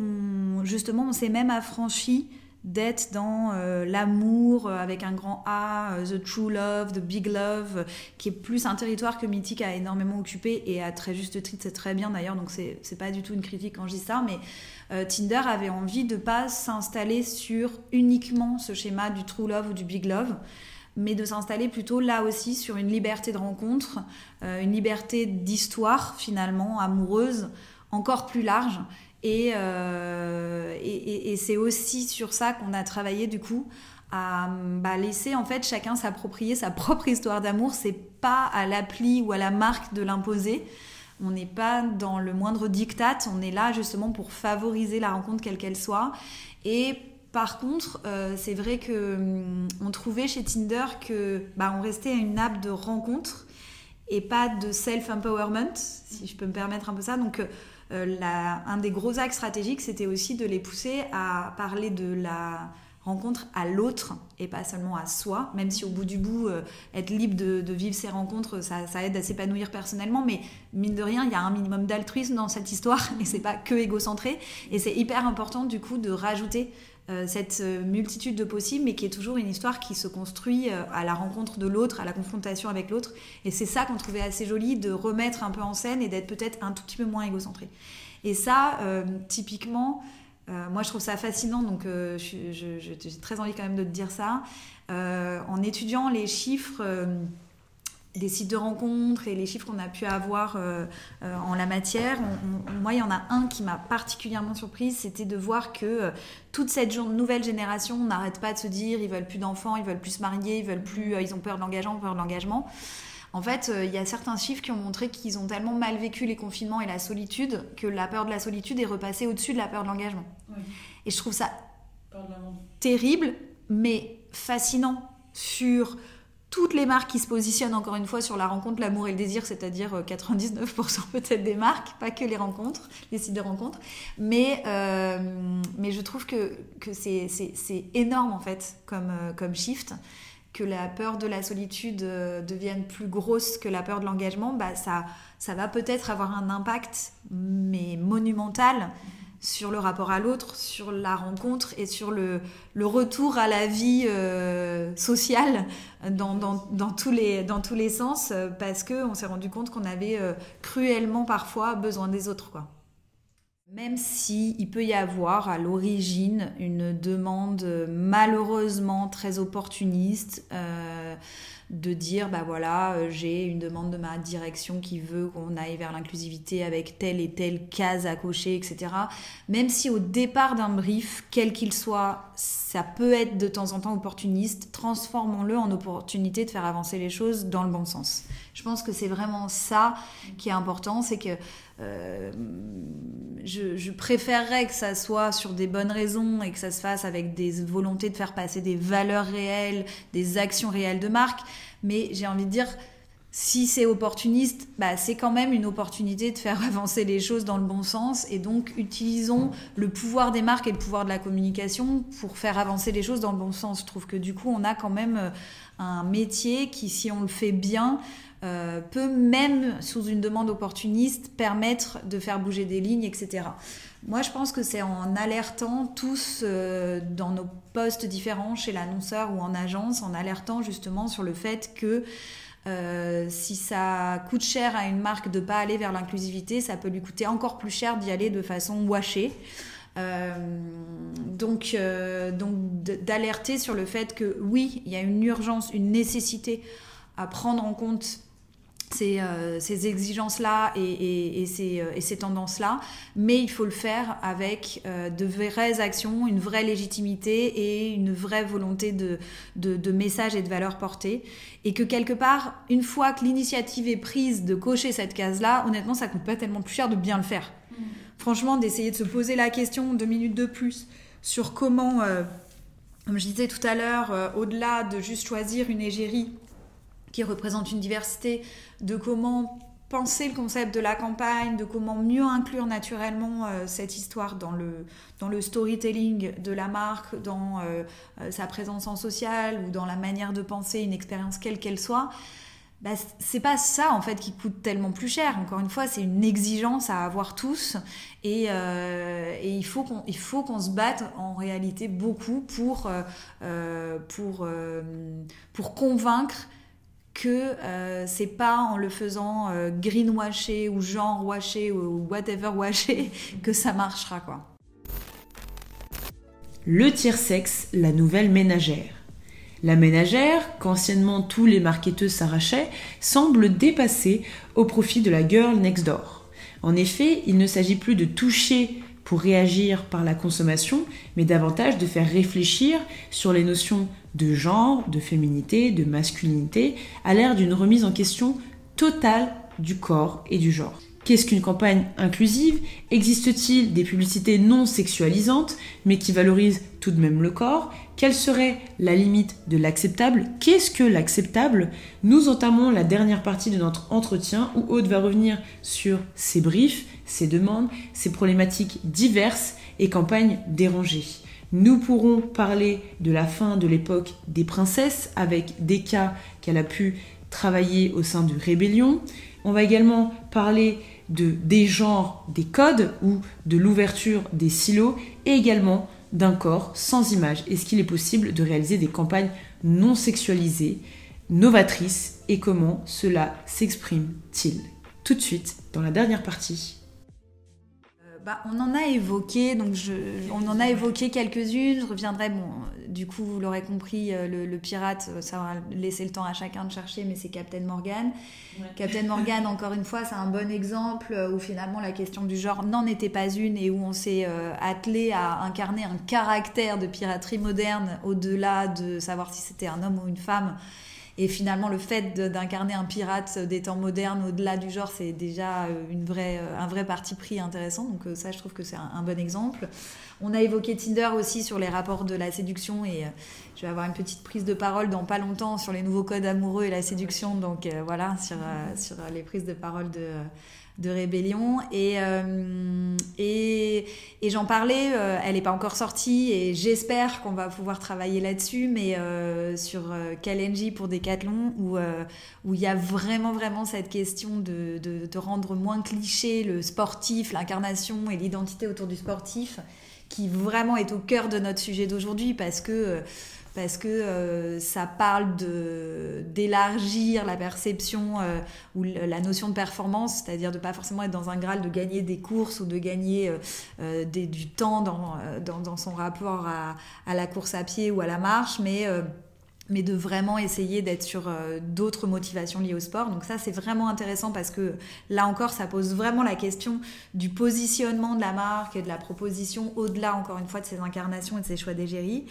Speaker 6: justement, on s'est même affranchi d'être dans euh, l'amour euh, avec un grand A, euh, the true love, the big love, qui est plus un territoire que Mythique a énormément occupé et à très juste titre, c'est très bien d'ailleurs, donc c'est pas du tout une critique quand je dis ça, mais Tinder avait envie de pas s'installer sur uniquement ce schéma du true love ou du big love, mais de s'installer plutôt là aussi sur une liberté de rencontre, une liberté d'histoire finalement amoureuse encore plus large. Et, euh, et, c'est aussi sur ça qu'on a travaillé du coup à bah, laisser en fait chacun s'approprier sa propre histoire d'amour. C'est pas à l'appli ou à la marque de l'imposer. On n'est pas dans le moindre diktat. On est là justement pour favoriser la rencontre quelle qu'elle soit. Et par contre, euh, c'est vrai que hum, on trouvait chez Tinder que bah, on restait à une app de rencontre et pas de self-empowerment, si je peux me permettre un peu ça. Donc, euh, la- un des gros axes stratégiques, c'était aussi de les pousser à parler de la rencontre à l'autre et pas seulement à soi, même si au bout du bout, euh, être libre de, vivre ces rencontres, ça, ça aide à s'épanouir personnellement, mais mine de rien, il y a un minimum d'altruisme dans cette histoire et c'est pas que égocentré. Et c'est hyper important du coup de rajouter euh, cette euh, multitude de possibles, mais qui est toujours une histoire qui se construit euh, à la rencontre de l'autre, à la confrontation avec l'autre. Et c'est ça qu'on trouvait assez joli de remettre un peu en scène et d'être peut-être un tout petit peu moins égocentré. Et ça, euh, typiquement, euh, moi je trouve ça fascinant, donc euh, j'ai très envie quand même de te dire ça. Euh, en étudiant les chiffres des sites de rencontres et les chiffres qu'on a pu avoir euh, euh, en la matière, on- on- moi il y en a un qui m'a particulièrement surprise, c'était de voir que euh, toute cette nouvelle génération n'arrête pas de se dire ils veulent plus d'enfants, ils veulent plus se marier, ils veulent plus, ils ont peur de l'engagement, peur de l'engagement. En fait, il y a certains chiffres qui ont montré qu'ils ont tellement mal vécu les confinements et la solitude que la peur de la solitude est repassée au-dessus de la peur de l'engagement. Et je trouve ça terrible, mais fascinant sur toutes les marques qui se positionnent encore une fois sur la rencontre, l'amour et le désir, c'est-à-dire euh, 99% peut-être des marques, pas que les rencontres, les sites de rencontres. Mais, euh, mais je trouve que, que c'est énorme en fait comme, euh, comme shift. Que la peur de la solitude euh, devienne plus grosse que la peur de l'engagement, bah ça, ça va peut-être avoir un impact, mais monumental, sur le rapport à l'autre, sur la rencontre et sur le, retour à la vie euh, sociale dans, tous les, sens, euh, parce qu'on s'est rendu compte qu'on avait euh, cruellement parfois besoin des autres. Même si il peut y avoir à l'origine une demande malheureusement très opportuniste de dire bah voilà euh, j'ai une demande de ma direction qui veut qu'on aille vers l'inclusivité avec telle et telle case à cocher etc même si au départ d'un brief quel qu'il soit ça peut être de temps en temps opportuniste transformons-le en opportunité de faire avancer les choses dans le bon sens. Je pense que c'est vraiment ça qui est important c'est que je, je préférerais que ça soit sur des bonnes raisons et que ça se fasse avec des volontés de faire passer des valeurs réelles, des actions réelles de marque. Mais j'ai envie de dire, si c'est opportuniste, bah, c'est quand même une opportunité de faire avancer les choses dans le bon sens. Et donc, utilisons le pouvoir des marques et le pouvoir de la communication pour faire avancer les choses dans le bon sens. Je trouve que du coup, on a quand même euh, un métier qui, si on le fait bien, euh, peut même, sous une demande opportuniste, permettre de faire bouger des lignes, etc. Moi, je pense que c'est en alertant tous euh, dans nos postes différents, chez l'annonceur ou en agence, en alertant justement sur le fait que euh, si ça coûte cher à une marque de pas aller vers l'inclusivité, ça peut lui coûter encore plus cher d'y aller de façon washée. Donc, donc d'alerter sur le fait que oui, il y a une urgence, une nécessité à prendre en compte ces, euh, ces exigences-là et, et- et ces, euh, et ces tendances-là, mais il faut le faire avec euh, de vraies actions, une vraie légitimité et une vraie volonté de, de, de message et de valeur portée. Et que quelque part, une fois que l'initiative est prise de cocher cette case-là, honnêtement, ça coûte pas tellement plus cher de bien le faire. Franchement, d'essayer de se poser la question deux minutes de plus sur comment, euh, comme je disais tout à l'heure, au-delà de juste choisir une égérie qui représente une diversité, de comment penser le concept de la campagne, de comment mieux inclure naturellement euh, cette histoire dans le, dans le storytelling de la marque, dans euh, euh, sa présence en social ou dans la manière de penser une expérience quelle qu'elle soit, bah, c'est pas ça en fait qui coûte tellement plus cher. Encore une fois, c'est une exigence à avoir tous et, et il faut qu'on il se batte en réalité beaucoup pour pour pour convaincre que euh, c'est pas en le faisant euh, greenwasher ou genre washer ou whatever washer que ça marchera quoi.
Speaker 1: Le tiers-sexe, la nouvelle ménagère. La ménagère, qu'anciennement tous les marketeurs s'arrachaient, semble dépasser au profit de la girl next door. En effet, il ne s'agit plus de toucher pour réagir par la consommation, mais davantage de faire réfléchir sur les notions de genre, de féminité, de masculinité, à l'ère d'une remise en question totale du corps et du genre. Qu'est-ce qu'une campagne inclusive? Existe-t-il des publicités non sexualisantes, mais qui valorisent tout de même le corps? Quelle serait la limite de l'acceptable? Qu'est-ce que l'acceptable? Nous entamons la dernière partie de notre entretien où Aude va revenir sur ses briefs, ses demandes, ses problématiques diverses et campagnes dérangées. Nous pourrons parler de la fin de l'époque des princesses avec des cas qu'elle a pu travailler au sein de Rébellion. On va également parler de, des genres, des codes ou de l'ouverture des silos et également d'un corps sans image. Est-ce qu'il est possible de réaliser des campagnes non sexualisées, novatrices et comment cela s'exprime-t-il? Tout de suite dans la dernière partie
Speaker 6: bah, on en a évoqué, donc je, on en a évoqué quelques-unes. Je reviendrai, bon, du coup, vous l'aurez compris, euh, le, pirate, euh, ça va laisser le temps à chacun de chercher, mais c'est Captain Morgan. Captain Morgan, encore une fois, c'est un bon exemple où finalement la question du genre n'en était pas une et où on s'est euh, attelé à incarner un caractère de piraterie moderne au-delà de savoir si c'était un homme ou une femme. Et finalement, le fait d'incarner un pirate des temps modernes au-delà du genre, c'est déjà euh, une vraie, euh, un vrai parti pris intéressant. Donc euh, ça, je trouve que c'est un, bon exemple. On a évoqué Tinder aussi sur les rapports de la séduction et je vais avoir une petite prise de parole dans pas longtemps sur les nouveaux codes amoureux et la séduction. Donc voilà, sur, sur les prises de parole de de rébellion. Et, euh, et, et j'en parlais, euh, elle n'est pas encore sortie et j'espère qu'on va pouvoir travailler là-dessus, mais euh, sur Kalenji pour Decathlon, où où il y a vraiment, vraiment cette question de, de, de rendre moins cliché le sportif, l'incarnation et l'identité autour du sportif, qui vraiment est au cœur de notre sujet d'aujourd'hui parce que parce que euh, ça parle d'élargir la perception euh, ou la notion de performance, c'est-à-dire de pas forcément être dans un graal de gagner des courses ou de gagner euh, du temps dans, son rapport à, la course à pied ou à la marche, mais de vraiment essayer d'être sur d'autres motivations liées au sport. Donc ça, c'est vraiment intéressant parce que là encore, ça pose vraiment la question du positionnement de la marque et de la proposition au-delà, encore une fois, de ses incarnations et de ses choix d'égérie.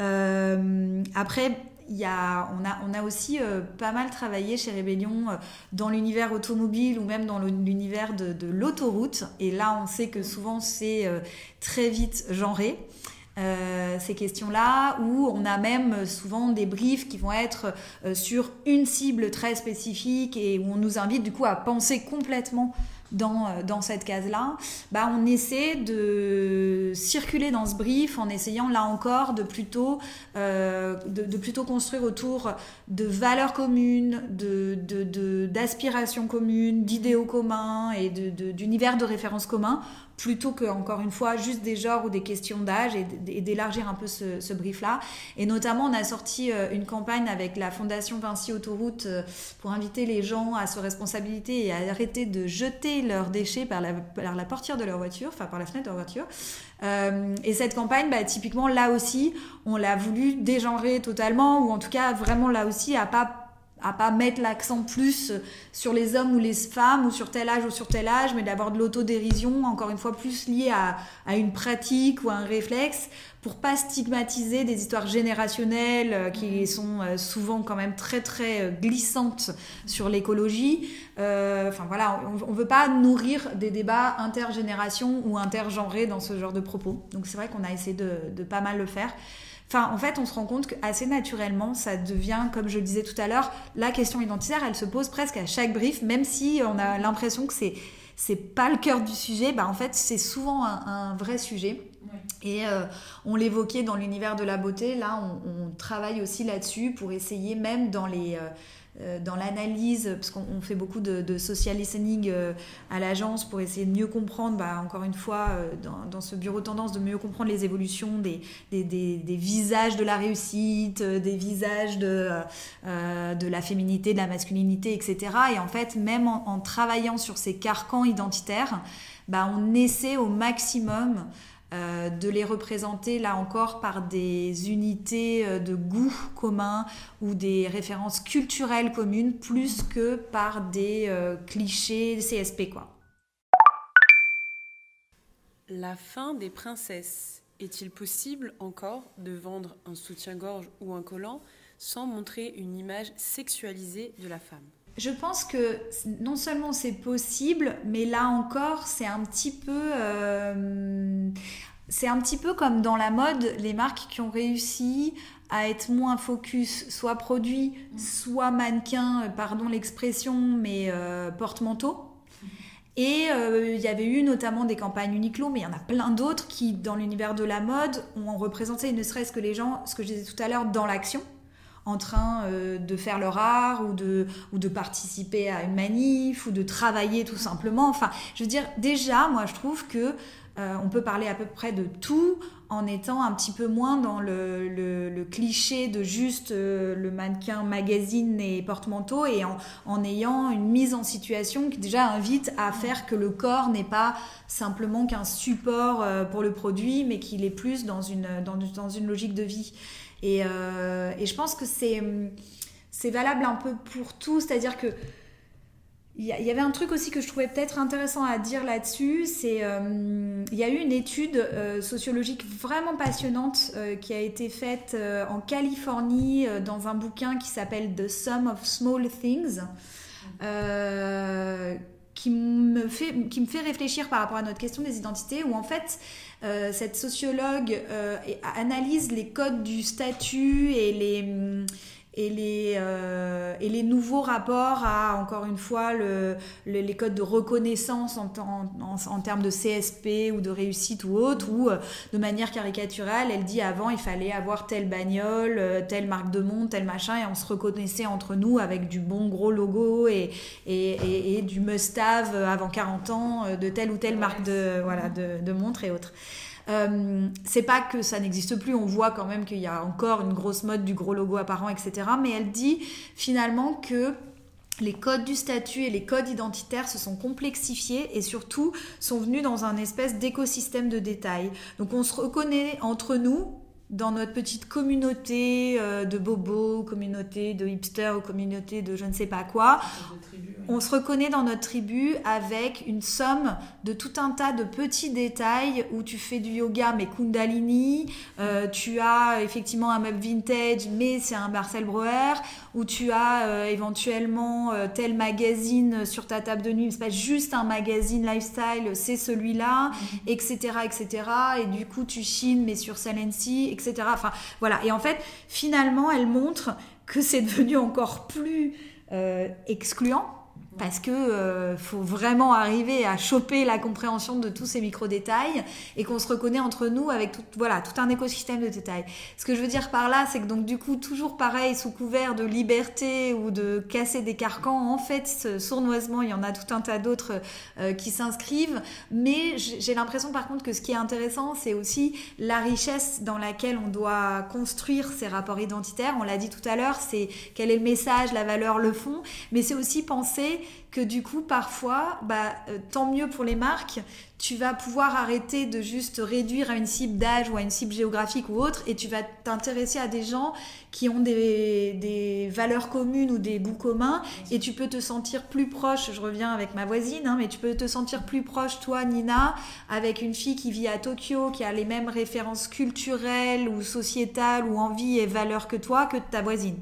Speaker 6: Euh, après, y a, on, a, aussi euh, pas mal travaillé chez Rébellion euh, dans l'univers automobile ou même dans l'univers de, de l'autoroute. Et là, on sait que souvent, c'est très vite genré. ces questions-là, où on a même souvent des briefs qui vont être sur une cible très spécifique et où on nous invite du coup à penser complètement dans, euh, dans cette case-là, bah, on essaie de circuler dans ce brief en essayant là encore de plutôt, euh, construire autour de valeurs communes, d'aspirations communes, d'idéaux communs et d'univers de, référence communs plutôt que, encore une fois, juste des genres ou des questions d'âge et d'élargir un peu ce, brief-là. Et notamment, on a sorti euh, une campagne avec la Fondation Vinci Autoroute euh, pour inviter les gens à se responsabilité et à arrêter de jeter leurs déchets par la, par la portière de leur voiture, enfin par la fenêtre de leur voiture. Euh, et cette campagne, bah, typiquement, là aussi, on l'a voulu dégenrer totalement, ou en tout cas, vraiment là aussi, à pas à pas mettre l'accent plus sur les hommes ou les femmes ou sur tel âge ou sur tel âge, mais d'avoir de l'autodérision, encore une fois plus liée à, à, une pratique ou à un réflexe, pour pas stigmatiser des histoires générationnelles euh, qui mm-hmm. sont euh, souvent quand même très très euh, glissantes sur l'écologie. enfin voilà, on, on veut pas nourrir des débats intergénérations ou intergenrés dans ce genre de propos. Donc c'est vrai qu'on a essayé de, de pas mal le faire. Enfin, en fait, on se rend compte qu'assez naturellement, ça devient, comme je le disais tout à l'heure, la question identitaire, elle se pose presque à chaque brief, même si on a l'impression que c'est c'est pas le cœur du sujet, bah en fait c'est souvent un, vrai sujet. Et euh, on l'évoquait dans l'univers de la beauté, là on, on travaille aussi là-dessus pour essayer même dans les, euh, dans l'analyse, parce qu'on fait beaucoup de, social listening euh, à l'agence pour essayer de mieux comprendre, bah, encore une fois, euh, dans, ce bureau tendance, de mieux comprendre les évolutions des, visages de la réussite, des visages de, de la féminité, de la masculinité, etc. Et en fait, même en, travaillant sur ces carcans identitaires, bah, on essaie au maximum euh, de les représenter là encore par des unités euh, de goût commun ou des références culturelles communes plus que par des euh, clichés CSP quoi.
Speaker 1: La fin des princesses. Est-il possible encore de vendre un soutien-gorge ou un collant sans montrer une image sexualisée de la femme?
Speaker 6: Je pense que non seulement c'est possible, mais là encore, c'est un petit peu... Euh, c'est un petit peu comme dans la mode, les marques qui ont réussi à être moins focus, soit produit, soit mannequin, euh, pardon l'expression, mais euh, porte-manteau. Et il y avait eu notamment des campagnes Uniqlo, mais il y en a plein d'autres qui, dans l'univers de la mode, ont représenté ne serait-ce que les gens, ce que je disais tout à l'heure, dans l'action en train euh, de faire leur art ou de, ou de participer à une manif ou de travailler tout simplement. Enfin, je veux dire, déjà, moi, je trouve que euh, on peut parler à peu près de tout en étant un petit peu moins dans le, le, cliché de juste euh, le mannequin magazine et porte-manteau et en, en, ayant une mise en situation qui déjà invite à faire que le corps n'est pas simplement qu'un support pour le produit, mais qu'il est plus dans une, dans, dans une logique de vie. Euh, et, je pense que c'est, c'est valable un peu pour tout, c'est-à-dire que il y, avait un truc aussi que je trouvais peut-être intéressant à dire là-dessus, c'est euh, il y a eu une étude euh, sociologique vraiment passionnante qui a été faite en Californie dans un bouquin qui s'appelle The Sum of Small Things qui me, fait, qui me fait réfléchir par rapport à notre question des identités, où en fait, euh, cette sociologue euh, analyse les codes du statut et les et les, euh, et les nouveaux rapports à, encore une fois, le, les codes de reconnaissance en, en, termes de CSP ou de réussite ou autre, ou euh, de manière caricaturale, elle dit avant, il fallait avoir telle bagnole, euh, telle marque de montre, tel machin, et on se reconnaissait entre nous avec du bon gros logo et, et, et, du must-have avant 40 ans de telle ou telle marque de, voilà, de, de montre et autres. Euh, c'est pas que ça n'existe plus, on voit quand même qu'il y a encore une grosse mode du gros logo apparent, etc. Mais elle dit finalement que les codes du statut et les codes identitaires se sont complexifiés et surtout sont venus dans un espèce d'écosystème de détails. Donc on se reconnaît entre nous, dans notre petite communauté euh, de bobos, communauté de hipsters ou communauté de je ne sais pas quoi, on se reconnaît dans notre tribu avec une somme de tout un tas de petits détails où tu fais du yoga mais Kundalini, euh, tu as effectivement un meuble vintage mais c'est un Marcel Breuer, où tu as euh, éventuellement tel magazine sur ta table de nuit, c'est pas juste un magazine lifestyle, c'est celui-là, etc., mm-hmm. etc. Et du coup tu chines mais sur Salency, etc. Enfin, voilà. Et en fait, finalement, elle montre que c'est devenu encore plus euh, excluant parce que euh, faut vraiment arriver à choper la compréhension de tous ces micro détails et qu'on se reconnaît entre nous avec tout voilà tout un écosystème de détails. Ce que je veux dire par là, c'est que donc du coup toujours pareil sous couvert de liberté ou de casser des carcans, en fait sournoisement il y en a tout un tas d'autres euh, qui s'inscrivent, mais j'ai l'impression par contre que ce qui est intéressant c'est aussi la richesse dans laquelle on doit construire ces rapports identitaires. On l'a dit tout à l'heure, c'est quel est le message, la valeur, le fond, mais c'est aussi penser que du coup, parfois, bah, euh, tant mieux pour les marques, tu vas pouvoir arrêter de juste réduire à une cible d'âge ou à une cible géographique ou autre, et tu vas t'intéresser à des gens qui ont des, des, valeurs communes ou des goûts communs, et tu peux te sentir plus proche, je reviens avec ma voisine, hein, mais tu peux te sentir plus proche, toi, Nina, avec une fille qui vit à Tokyo, qui a les mêmes références culturelles ou sociétales ou envies et valeurs que toi, que ta voisine.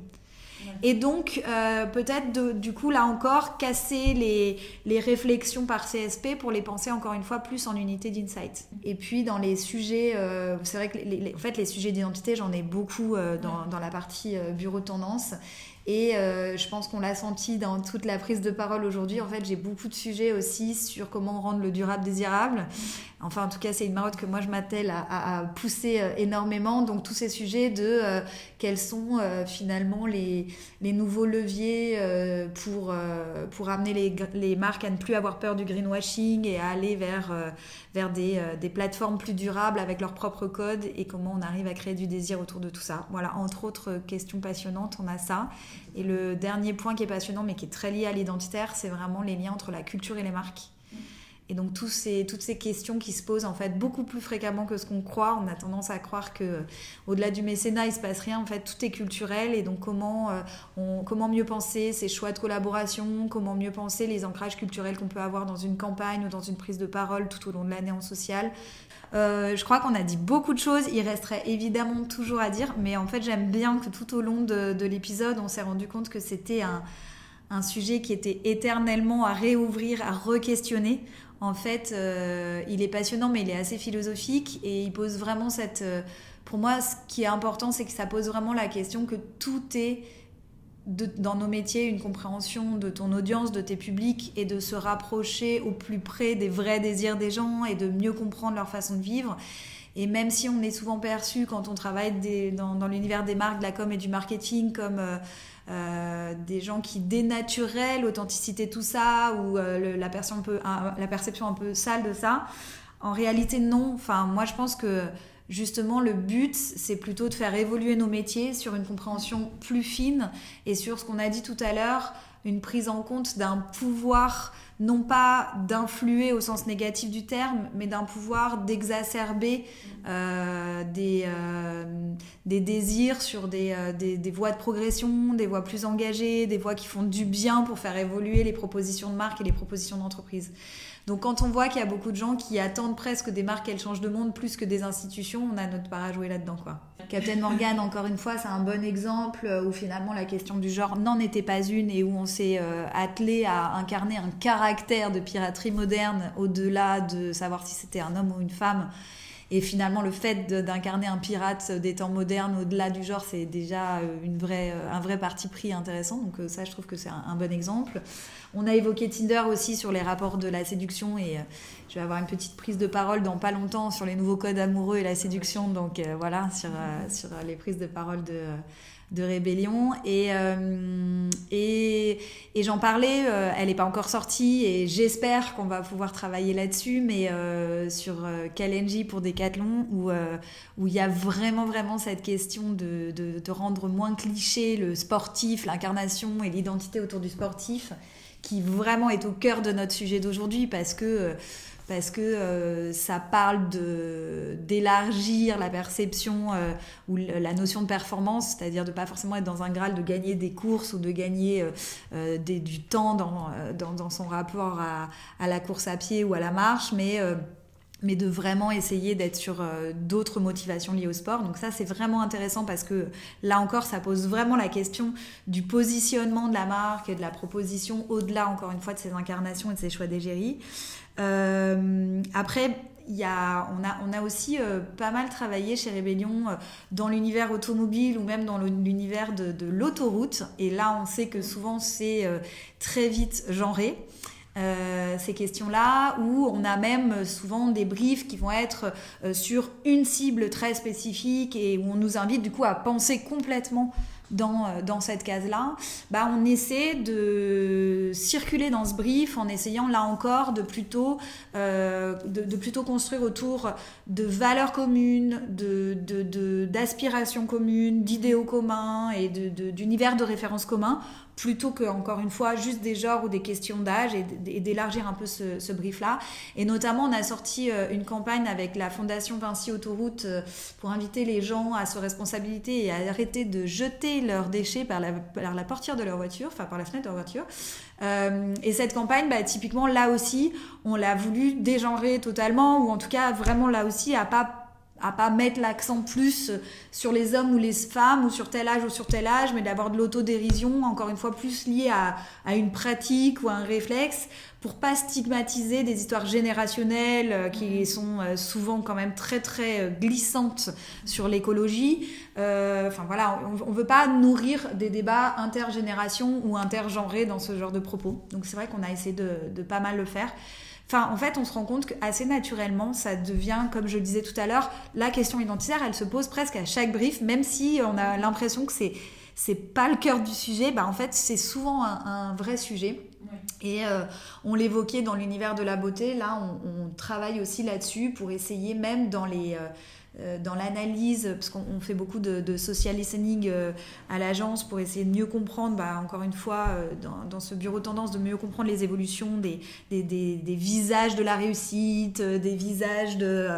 Speaker 6: Et donc, euh, peut-être du coup, là encore, casser les, les réflexions par CSP pour les penser encore une fois plus en unité d'insight. Et puis, dans les sujets, euh, c'est vrai que les, les- en fait, les sujets d'identité, j'en ai beaucoup euh, dans, dans la partie bureau de tendance. Et euh, je pense qu'on l'a senti dans toute la prise de parole aujourd'hui. En fait, j'ai beaucoup de sujets aussi sur comment rendre le durable désirable. Enfin, en tout cas, c'est une marotte que moi je m'attelle à, pousser euh, énormément. Donc, tous ces sujets de euh, quels sont euh, finalement les, les nouveaux leviers euh, pour, pour amener les, les marques à ne plus avoir peur du greenwashing et à aller vers, vers des, des plateformes plus durables avec leur propre code et comment on arrive à créer du désir autour de tout ça. Voilà, entre autres questions passionnantes, on a ça. Et le dernier point qui est passionnant mais qui est très lié à l'identitaire, c'est vraiment les liens entre la culture et les marques. Et donc tous ces, toutes ces questions qui se posent en fait beaucoup plus fréquemment que ce qu'on croit. On a tendance à croire que euh, au-delà du mécénat, il se passe rien. En fait, tout est culturel. Et donc comment, euh, on, comment mieux penser ces choix de collaboration? Comment mieux penser les ancrages culturels qu'on peut avoir dans une campagne ou dans une prise de parole tout au long de l'année en social? Euh, je crois qu'on a dit beaucoup de choses. Il resterait évidemment toujours à dire, mais en fait, j'aime bien que tout au long de, de l'épisode, on s'est rendu compte que c'était un, un sujet qui était éternellement à réouvrir, à re-questionner. En fait, euh, il est passionnant, mais il est assez philosophique et il pose vraiment cette. euh, pour moi, ce qui est important, c'est que ça pose vraiment la question que tout est dans nos métiers une compréhension de ton audience, de tes publics et de se rapprocher au plus près des vrais désirs des gens et de mieux comprendre leur façon de vivre. Et même si on est souvent perçu quand on travaille dans, l'univers des marques, de la com et du marketing comme euh, euh, des gens qui dénaturaient l'authenticité tout ça ou euh, la, perception un peu, la perception un peu sale de ça, en réalité non. Enfin, moi je pense que justement le but c'est plutôt de faire évoluer nos métiers sur une compréhension plus fine et sur ce qu'on a dit tout à l'heure, une prise en compte d'un pouvoir non pas d'influer au sens négatif du terme, mais d'un pouvoir d'exacerber euh, des, euh, des désirs sur euh, des, des voies de progression, des voies plus engagées, des voies qui font du bien pour faire évoluer les propositions de marque et les propositions d'entreprise. Donc quand on voit qu'il y a beaucoup de gens qui attendent presque des marques qu'elles changent de monde plus que des institutions, on a notre part à jouer là-dedans. quoi. Captain Morgan, encore une fois, c'est un bon exemple où finalement la question du genre n'en était pas une et où on s'est euh, attelé à incarner un caractère de piraterie moderne au-delà de savoir si c'était un homme ou une femme. Et finalement, le fait d'incarner un pirate des temps modernes au-delà du genre, c'est déjà euh, une vraie, euh, un vrai parti pris intéressant. Donc euh, ça, je trouve que c'est un, bon exemple. On a évoqué Tinder aussi sur les rapports de la séduction et je vais avoir une petite prise de parole dans pas longtemps sur les nouveaux codes amoureux et la séduction. Donc voilà, sur, sur les prises de parole de, de rébellion. Et, euh, et, et j'en parlais, euh, elle n'est pas encore sortie et j'espère qu'on va pouvoir travailler là-dessus, mais euh, sur euh, Kalenji pour Decathlon, où euh, où il y a vraiment, vraiment cette question de, de, de rendre moins cliché le sportif, l'incarnation et l'identité autour du sportif, qui vraiment est au cœur de notre sujet d'aujourd'hui parce que, euh, parce que euh, ça parle d'élargir la perception euh, ou la notion de performance, c'est-à-dire de pas forcément être dans un graal de gagner des courses ou de gagner euh, du temps dans, son rapport à, la course à pied ou à la marche, mais de vraiment essayer d'être sur d'autres motivations liées au sport. Donc ça, c'est vraiment intéressant parce que là encore, ça pose vraiment la question du positionnement de la marque et de la proposition au-delà, encore une fois, de ses incarnations et de ses choix d'égérie. Euh, après, on, a, aussi euh, pas mal travaillé chez Rébellion euh, dans l'univers automobile ou même dans l'univers de, l'autoroute. Et là, on sait que souvent, c'est très vite genré. Ces questions-là, où on a même souvent des briefs qui vont être sur une cible très spécifique et où on nous invite du coup à penser complètement dans, euh, dans cette case-là, bah, on essaie de circuler dans ce brief en essayant là encore de plutôt, euh, construire autour de valeurs communes, d'aspirations communes, d'idéaux communs et d'univers de référence communs plutôt que encore une fois juste des genres ou des questions d'âge et d'élargir un peu ce, ce brief là et notamment on a sorti euh, une campagne avec la fondation Vinci Autoroute euh, pour inviter les gens à se responsabiliser et à arrêter de jeter leurs déchets par la, par la portière de leur voiture enfin par la fenêtre de leur voiture. Euh, et cette campagne bah, typiquement là aussi on l'a voulu dégenrer totalement ou en tout cas vraiment là aussi à pas à pas mettre l'accent plus sur les hommes ou les femmes ou sur tel âge ou sur tel âge, mais d'avoir de l'autodérision, encore une fois plus liée à, à, une pratique ou à un réflexe, pour pas stigmatiser des histoires générationnelles euh, qui sont euh, souvent quand même très très euh, glissantes sur l'écologie. Enfin voilà, on, on veut pas nourrir des débats intergénérations ou intergenrés dans ce genre de propos. Donc c'est vrai qu'on a essayé de, de pas mal le faire. Enfin, en fait, on se rend compte qu'assez naturellement, ça devient, comme je le disais tout à l'heure, la question identitaire, elle se pose presque à chaque brief, même si on a l'impression que c'est c'est pas le cœur du sujet, bah en fait c'est souvent un, vrai sujet. Et euh, on l'évoquait dans l'univers de la beauté, là on, on travaille aussi là-dessus pour essayer même dans les, euh, dans l'analyse, parce qu'on fait beaucoup de, social listening euh, à l'agence pour essayer de mieux comprendre, bah, encore une fois, euh, dans, ce bureau tendance, de mieux comprendre les évolutions des, visages de la réussite, des visages de,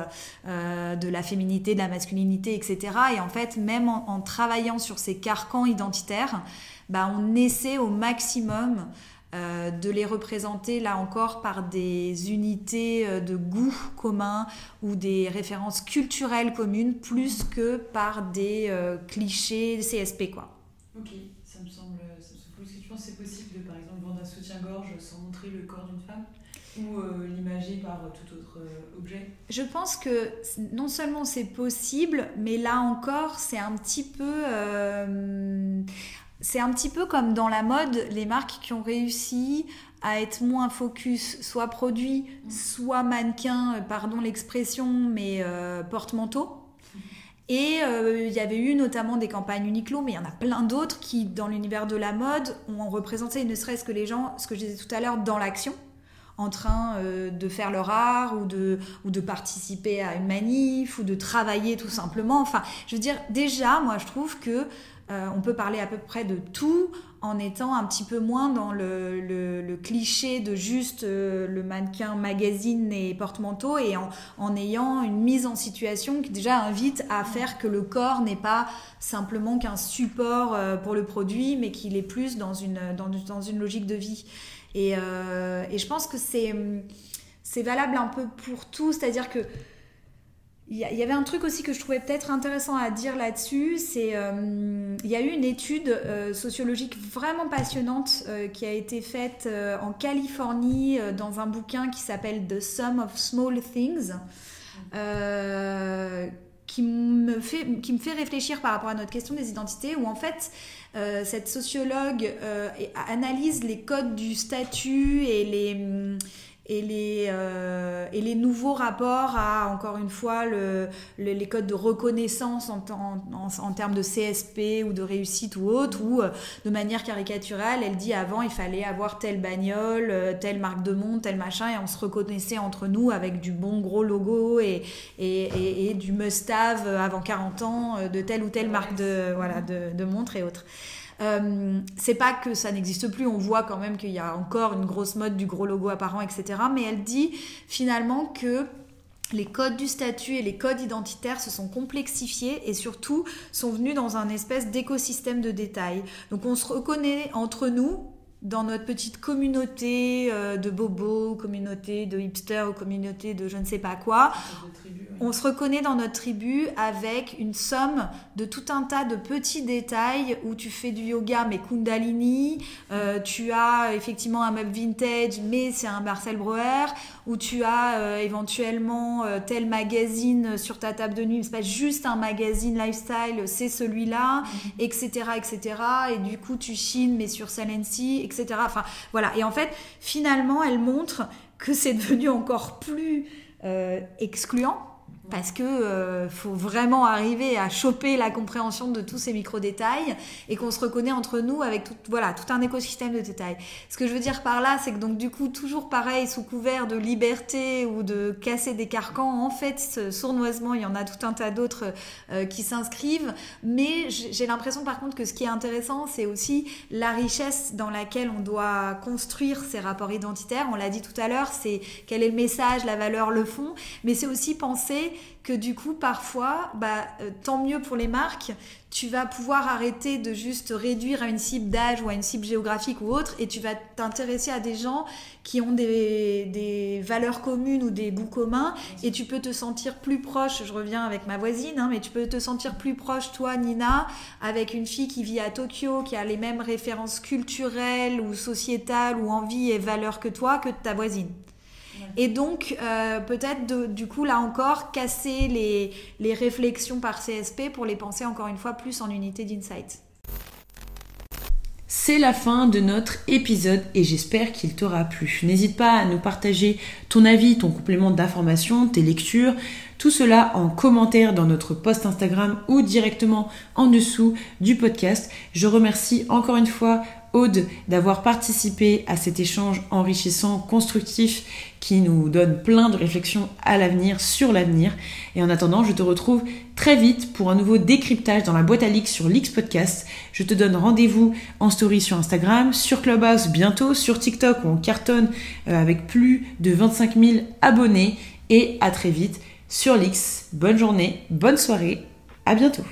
Speaker 6: la féminité, de la masculinité, etc. Et en fait, même en, travaillant sur ces carcans identitaires, bah, on essaie au maximum euh, de les représenter là encore par des unités euh, de goût commun ou des références culturelles communes plus que par des euh, clichés CSP quoi.
Speaker 1: Ok, ça me semble, ça me Est-ce que tu penses que c'est possible de par exemple vendre un soutien-gorge sans montrer le corps d'une femme ou l'imager par tout autre objet?
Speaker 6: Je pense que non seulement c'est possible, mais là encore c'est un petit peu c'est un petit peu comme dans la mode, les marques qui ont réussi à être moins focus, soit produit, soit mannequin, euh, pardon l'expression, mais euh, porte-manteau. Et euh, il y avait eu notamment des campagnes Uniqlo, mais il y en a plein d'autres qui, dans l'univers de la mode, ont représenté ne serait-ce que les gens, ce que je disais tout à l'heure, dans l'action, en train de faire leur art ou de, ou de participer à une manif ou de travailler tout simplement. Enfin, je veux dire, déjà, moi, je trouve que euh, on peut parler à peu près de tout en étant un petit peu moins dans le, cliché de juste euh, le mannequin magazine et porte-manteau et en, ayant une mise en situation qui déjà invite à faire que le corps n'est pas simplement qu'un support euh, pour le produit, mais qu'il est plus dans une, dans, une logique de vie. Et, et je pense que c'est valable un peu pour tout, c'est-à-dire que il y avait un truc aussi que je trouvais peut-être intéressant à dire là-dessus, c'est euh, il y a eu une étude euh, sociologique vraiment passionnante euh, qui a été faite en Californie dans un bouquin qui s'appelle The Sum of Small Things, qui me fait qui me fait réfléchir par rapport à notre question des identités, où en fait cette sociologue analyse les codes du statut et les et les, euh, et les nouveaux rapports à, encore une fois, le, les codes de reconnaissance en, en, en, termes de CSP ou de réussite ou autre, ou euh, de manière caricaturale, elle dit avant il fallait avoir telle bagnole, euh, telle marque de montre, tel machin, et on se reconnaissait entre nous avec du bon gros logo et, et, et, du must-have avant 40 ans de telle ou telle marque de, voilà, de, de montre et autres. Euh, c'est pas que ça n'existe plus, on voit quand même qu'il y a encore une grosse mode du gros logo apparent, etc. Mais elle dit finalement que les codes du statut et les codes identitaires se sont complexifiés et surtout sont venus dans un espèce d'écosystème de détails. Donc on se reconnaît entre nous, dans notre petite communauté euh, de bobos, communauté de hipsters ou communauté de je ne sais pas quoi, on se reconnaît dans notre tribu avec une somme de tout un tas de petits détails où tu fais du yoga mais Kundalini, euh, tu as effectivement un meuble vintage mais c'est un Marcel Breuer, où tu as euh, éventuellement tel magazine sur ta table de nuit, c'est pas juste un magazine lifestyle, c'est celui-là, etc., mm-hmm. etc. Et du coup tu chines mais sur Salency, etc. Enfin, voilà. Et en fait, finalement, elle montre que c'est devenu encore plus euh, excluant parce que euh, faut vraiment arriver à choper la compréhension de tous ces micro détails et qu'on se reconnaît entre nous avec tout, voilà tout un écosystème de détails. Ce que je veux dire par là, c'est que donc du coup toujours pareil sous couvert de liberté ou de casser des carcans, en fait sournoisement il y en a tout un tas d'autres euh, qui s'inscrivent, mais j'ai l'impression par contre que ce qui est intéressant c'est aussi la richesse dans laquelle on doit construire ces rapports identitaires. On l'a dit tout à l'heure, c'est quel est le message, la valeur, le fond, mais c'est aussi penser que du coup, parfois, bah, euh, tant mieux pour les marques, tu vas pouvoir arrêter de juste réduire à une cible d'âge ou à une cible géographique ou autre, et tu vas t'intéresser à des gens qui ont des, des, valeurs communes ou des goûts communs, et tu peux te sentir plus proche, je reviens avec ma voisine, hein, mais tu peux te sentir plus proche, toi, Nina, avec une fille qui vit à Tokyo, qui a les mêmes références culturelles ou sociétales ou envies et valeurs que toi, que ta voisine. Et donc, euh, peut-être du coup, là encore, casser les, les réflexions par CSP pour les penser encore une fois plus en unité d'insight.
Speaker 1: C'est la fin de notre épisode et j'espère qu'il t'aura plu. N'hésite pas à nous partager ton avis, ton complément d'information, tes lectures, tout cela en commentaire dans notre post Instagram ou directement en dessous du podcast. Je remercie encore une fois D'avoir participé à cet échange enrichissant, constructif, qui nous donne plein de réflexions à l'avenir, sur l'avenir. Et en attendant, je te retrouve très vite pour un nouveau décryptage dans la boîte à leaks sur Leaks Podcast. Je te donne rendez-vous en story sur Instagram, sur Clubhouse bientôt, sur TikTok où on cartonne euh, avec plus de 25 000 abonnés. Et à très vite sur Leaks. Bonne journée, bonne soirée, à bientôt.